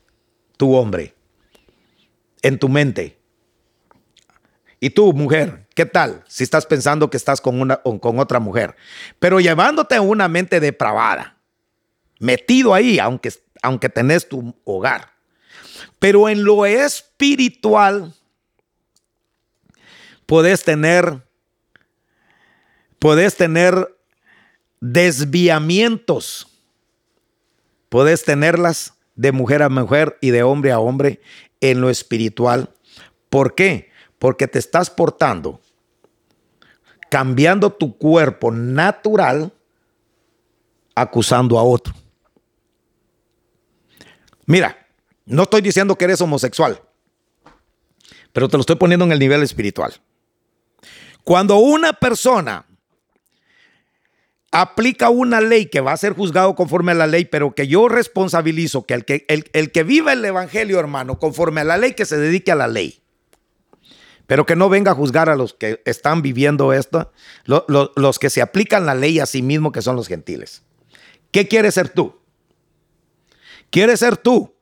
tu hombre, en tu mente, y tú, mujer, ¿qué tal si estás pensando que estás con, una, con otra mujer? Pero llevándote a una mente depravada, metido ahí, aunque, aunque tenés tu hogar. Pero en lo espiritual, puedes tener, puedes tener desviamientos. Puedes tenerlas de mujer a mujer y de hombre a hombre en lo espiritual. ¿Por qué? Porque te estás portando, cambiando tu cuerpo natural, acusando a otro. Mira, no estoy diciendo que eres homosexual, pero te lo estoy poniendo en el nivel espiritual. Cuando una persona aplica una ley que va a ser juzgado conforme a la ley, pero que yo responsabilizo que el que, el, el que viva el evangelio, hermano, conforme a la ley, que se dedique a la ley pero que no venga a juzgar a los que están viviendo esto, los que se aplican la ley a sí mismo, que son los gentiles. ¿Qué quieres ser tú? ¿Quieres ser tú?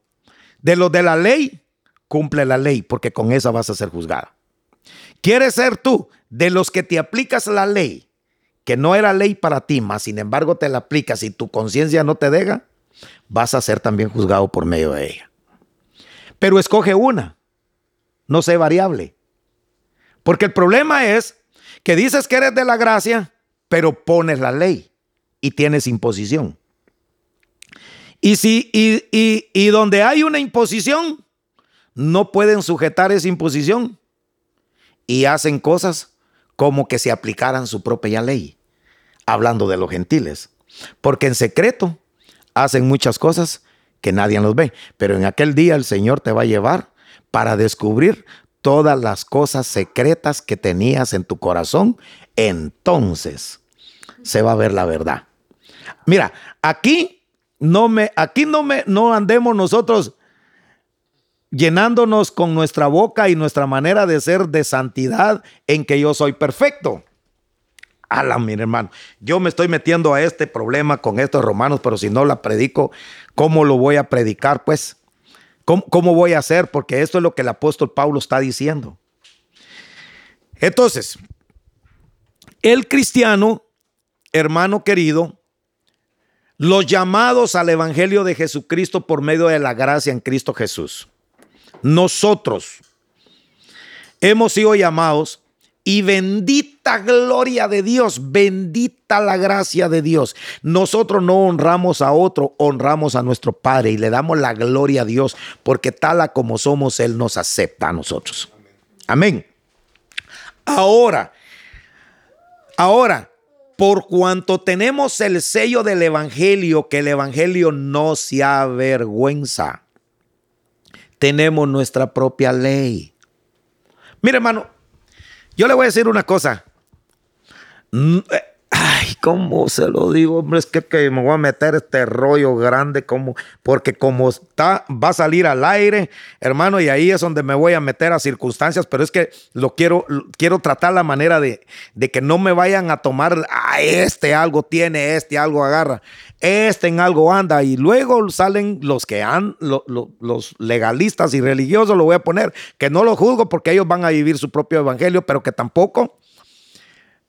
De los de la ley, cumple la ley, porque con esa vas a ser juzgada. ¿Quieres ser tú de los que te aplicas la ley, que no era ley para ti, mas sin embargo te la aplicas y tu conciencia no te deja? Vas a ser también juzgado por medio de ella. Pero escoge una, no sé variable. Porque el problema es que dices que eres de la gracia, pero pones la ley y tienes imposición. Y, si, y, y, donde hay una imposición, no pueden sujetar esa imposición y hacen cosas como que se aplicaran su propia ley, hablando de los gentiles. Porque en secreto hacen muchas cosas que nadie los ve, pero en aquel día el Señor te va a llevar para descubrir todas las cosas secretas que tenías en tu corazón, entonces se va a ver la verdad. Mira, aquí no me, aquí no me, no andemos nosotros llenándonos con nuestra boca y nuestra manera de ser de santidad en que yo soy perfecto. Ala, mi hermano, yo me estoy metiendo a este problema con estos romanos, pero si no la predico, ¿cómo lo voy a predicar? Pues ¿Cómo, voy a hacer? Porque esto es lo que el apóstol Pablo está diciendo. Entonces, el cristiano, hermano querido, los llamados al Evangelio de Jesucristo por medio de la gracia en Cristo Jesús. Nosotros hemos sido llamados y bendita gloria de Dios, bendita la gracia de Dios. Nosotros no honramos a otro, honramos a nuestro Padre y le damos la gloria a Dios, porque tal como somos, Él nos acepta a nosotros. Amén. Ahora, ahora, por cuanto tenemos el sello del Evangelio, que el Evangelio no se avergüenza, tenemos nuestra propia ley. Mire, hermano, yo le voy a decir una cosa. ¿Cómo se lo digo? Hombre, es que, me voy a meter este rollo grande, como, porque como está, va a salir al aire, hermano, y ahí es donde me voy a meter a circunstancias, pero es que lo quiero, quiero tratar la manera de, de que no me vayan a tomar, a este algo tiene, este algo agarra, este en algo anda, y luego salen los que han, los legalistas y religiosos, lo voy a poner, que no lo juzgo porque ellos van a vivir su propio evangelio, pero que tampoco,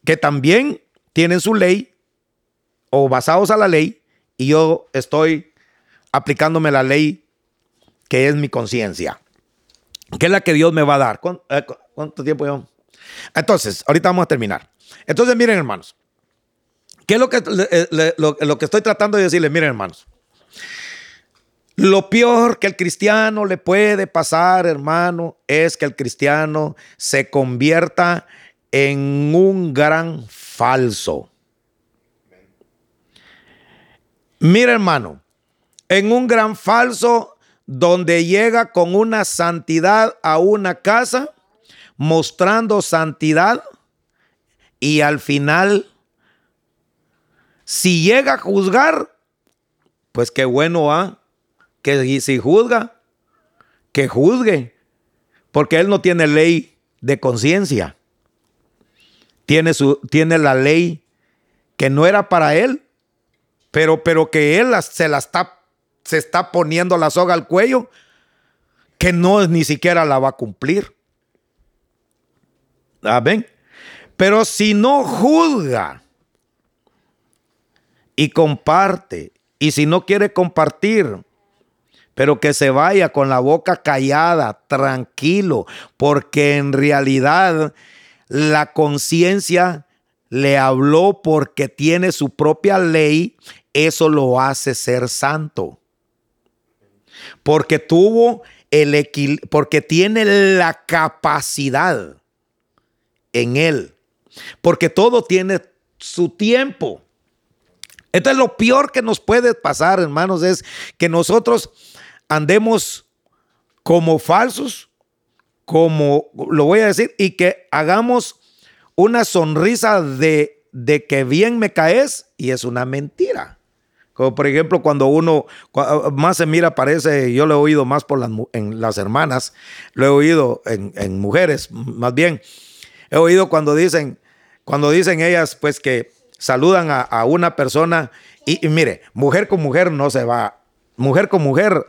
que también tienen su ley o basados a la ley y yo estoy aplicándome la ley que es mi conciencia, que es la que Dios me va a dar. Eh, ¿Cuánto, tiempo yo? Entonces, ahorita vamos a terminar. Entonces, miren, hermanos, ¿qué es lo que, lo que estoy tratando de decirles? Miren, hermanos. Lo peor que el cristiano le puede pasar, hermano, es que el cristiano se convierta en un gran falso. Mira hermano, en un gran falso donde llega con una santidad a una casa, mostrando santidad y al final, si llega a juzgar, pues qué bueno va, ¿ah? que si juzga, que juzgue, porque él no tiene ley de conciencia tiene, su, tiene la ley que no era para él, pero, pero que él se la está, se está poniendo la soga al cuello, que no ni siquiera la va a cumplir. Amén. Pero si no juzga y comparte, y si no quiere compartir, pero que se vaya con la boca callada, tranquilo, porque en realidad la conciencia le habló porque tiene su propia ley, eso lo hace ser santo. Porque tuvo el equilibrio, porque tiene la capacidad en él. Porque todo tiene su tiempo. Entonces lo peor que nos puede pasar, hermanos, es que nosotros andemos como falsos como lo voy a decir, y que hagamos una sonrisa de, de que bien me caes y es una mentira. Como por ejemplo, cuando uno más se mira, parece, yo lo he oído más por las, en las hermanas, lo he oído en, mujeres, más bien. He oído cuando dicen, cuando dicen ellas, pues que saludan a, una persona y, y, mire, mujer con mujer no se va, mujer con mujer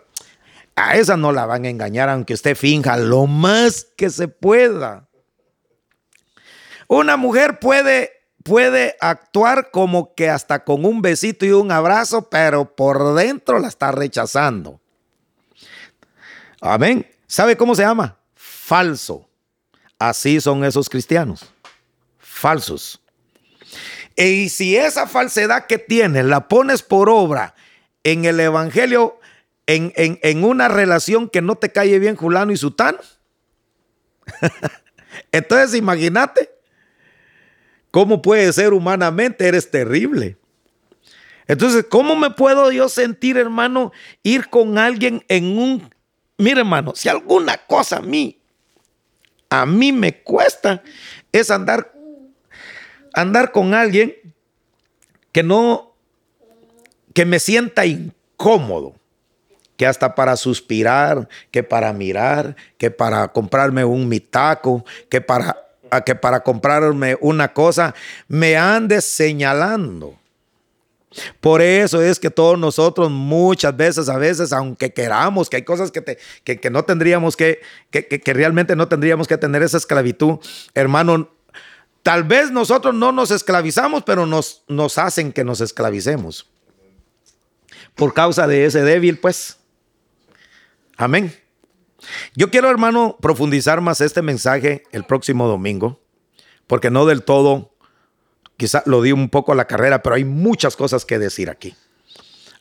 a esa no la van a engañar aunque usted finja lo más que se pueda. Una mujer puede, puede actuar como que hasta con un besito y un abrazo, pero por dentro la está rechazando. Amén. ¿Sabe cómo se llama? Falso. Así son esos cristianos. Falsos. Y si esa falsedad que tienes la pones por obra en el Evangelio, en, una relación que no te cae bien Julano y Sutano. Entonces imagínate cómo puede ser humanamente, eres terrible. Entonces, ¿cómo me puedo yo sentir, hermano, ir con alguien en un... Mire, hermano, si alguna cosa a mí, a mí me cuesta, es andar, andar con alguien que no, que me sienta incómodo que hasta para suspirar, que para mirar, que para comprarme un mitaco, que para, que para comprarme una cosa, me andes señalando. Por eso es que todos nosotros muchas veces, a veces, aunque queramos, que hay cosas que, te, que, no tendríamos que, que, que realmente no tendríamos que tener esa esclavitud, hermano, tal vez nosotros no nos esclavizamos, pero nos, nos hacen que nos esclavicemos. Por causa de ese débil, pues. Amén. Yo quiero, hermano, profundizar más este mensaje el próximo domingo, porque no del todo, quizá lo di un poco a la carrera, pero hay muchas cosas que decir aquí.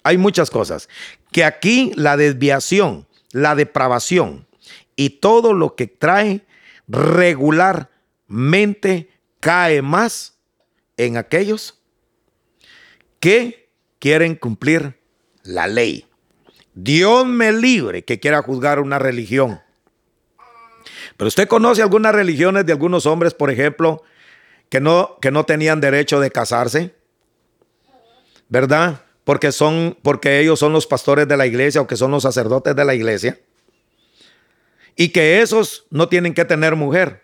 Hay muchas cosas. Que aquí la desviación, la depravación y todo lo que trae regularmente cae más en aquellos que quieren cumplir la ley. Dios me libre que quiera juzgar una religión. Pero usted conoce algunas religiones de algunos hombres, por ejemplo, que no, que no tenían derecho de casarse, ¿verdad? Porque, son, porque ellos son los pastores de la iglesia o que son los sacerdotes de la iglesia. Y que esos no tienen que tener mujer.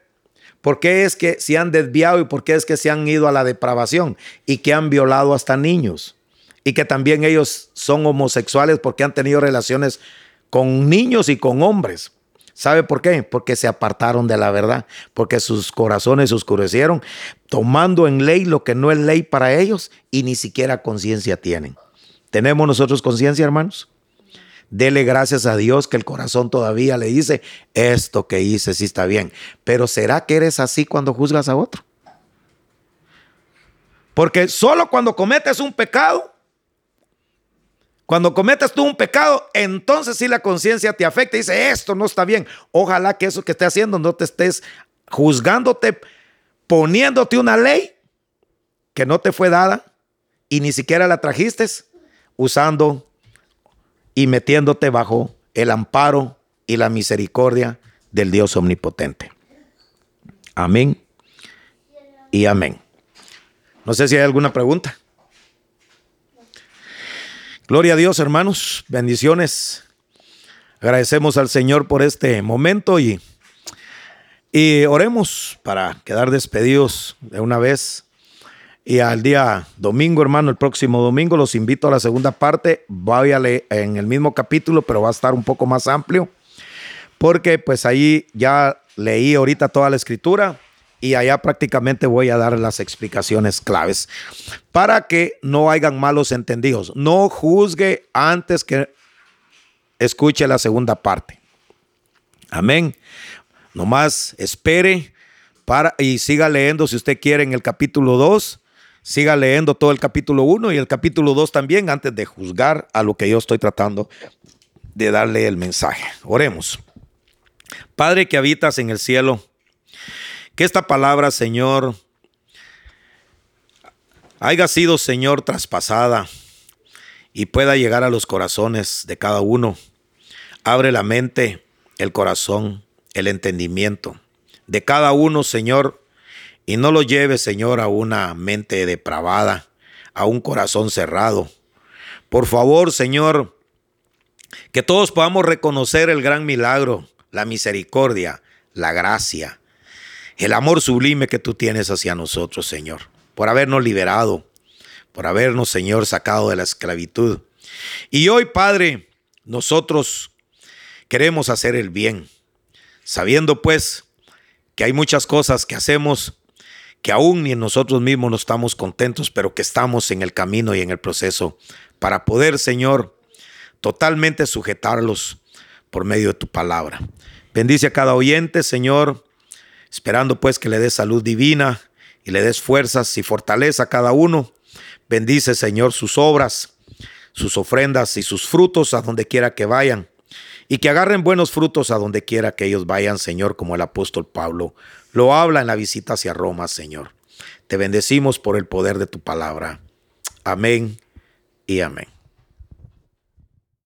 ¿Por qué es que se han desviado y por qué es que se han ido a la depravación y que han violado hasta niños? Y que también ellos son homosexuales porque han tenido relaciones con niños y con hombres. ¿Sabe por qué? Porque se apartaron de la verdad, porque sus corazones se oscurecieron, tomando en ley lo que no es ley para ellos y ni siquiera conciencia tienen. ¿Tenemos nosotros conciencia, hermanos? Dele gracias a Dios que el corazón todavía le dice, esto que hice sí está bien. Pero ¿será que eres así cuando juzgas a otro? Porque solo cuando cometes un pecado, cuando cometes tú un pecado, entonces sí la conciencia te afecta y dice, esto no está bien. Ojalá que eso que esté haciendo no te estés juzgándote, poniéndote una ley que no te fue dada y ni siquiera la trajiste usando y metiéndote bajo el amparo y la misericordia del Dios omnipotente. Amén y amén. No sé si hay alguna pregunta. Gloria a Dios, hermanos. Bendiciones. Agradecemos al Señor por este momento y, y oremos para quedar despedidos de una vez y al día domingo, hermano, el próximo domingo, los invito a la segunda parte. Váyale en el mismo capítulo, pero va a estar un poco más amplio. Porque pues ahí ya leí ahorita toda la escritura y allá prácticamente voy a dar las explicaciones claves para que no hayan malos entendidos. No juzgue antes que escuche la segunda parte. Amén. Nomás espere para y siga leyendo si usted quiere en el capítulo 2 siga leyendo todo el capítulo 1 y el capítulo 2 también antes de juzgar a lo que yo estoy tratando de darle el mensaje. Oremos. Padre que habitas en el cielo, que esta palabra, Señor, haya sido, Señor, traspasada y pueda llegar a los corazones de cada uno. Abre la mente, el corazón, el entendimiento de cada uno, Señor, y no lo lleve, Señor, a una mente depravada, a un corazón cerrado. Por favor, Señor, que todos podamos reconocer el gran milagro, la misericordia, la gracia, el amor sublime que tú tienes hacia nosotros, Señor, por habernos liberado, por habernos, Señor, sacado de la esclavitud. Y hoy, Padre, nosotros queremos hacer el bien, sabiendo pues que hay muchas cosas que hacemos que aún ni en nosotros mismos no estamos contentos, pero que estamos en el camino y en el proceso para poder, Señor, totalmente sujetarlos por medio de tu palabra. Bendice a cada oyente, Señor, esperando pues que le des salud divina y le des fuerzas y fortaleza a cada uno. Bendice, Señor, sus obras, sus ofrendas y sus frutos a donde quiera que vayan. Y que agarren buenos frutos a donde quiera que ellos vayan, Señor, como el apóstol Pablo lo habla en la visita hacia Roma, Señor. Te bendecimos por el poder de tu palabra. Amén y amén.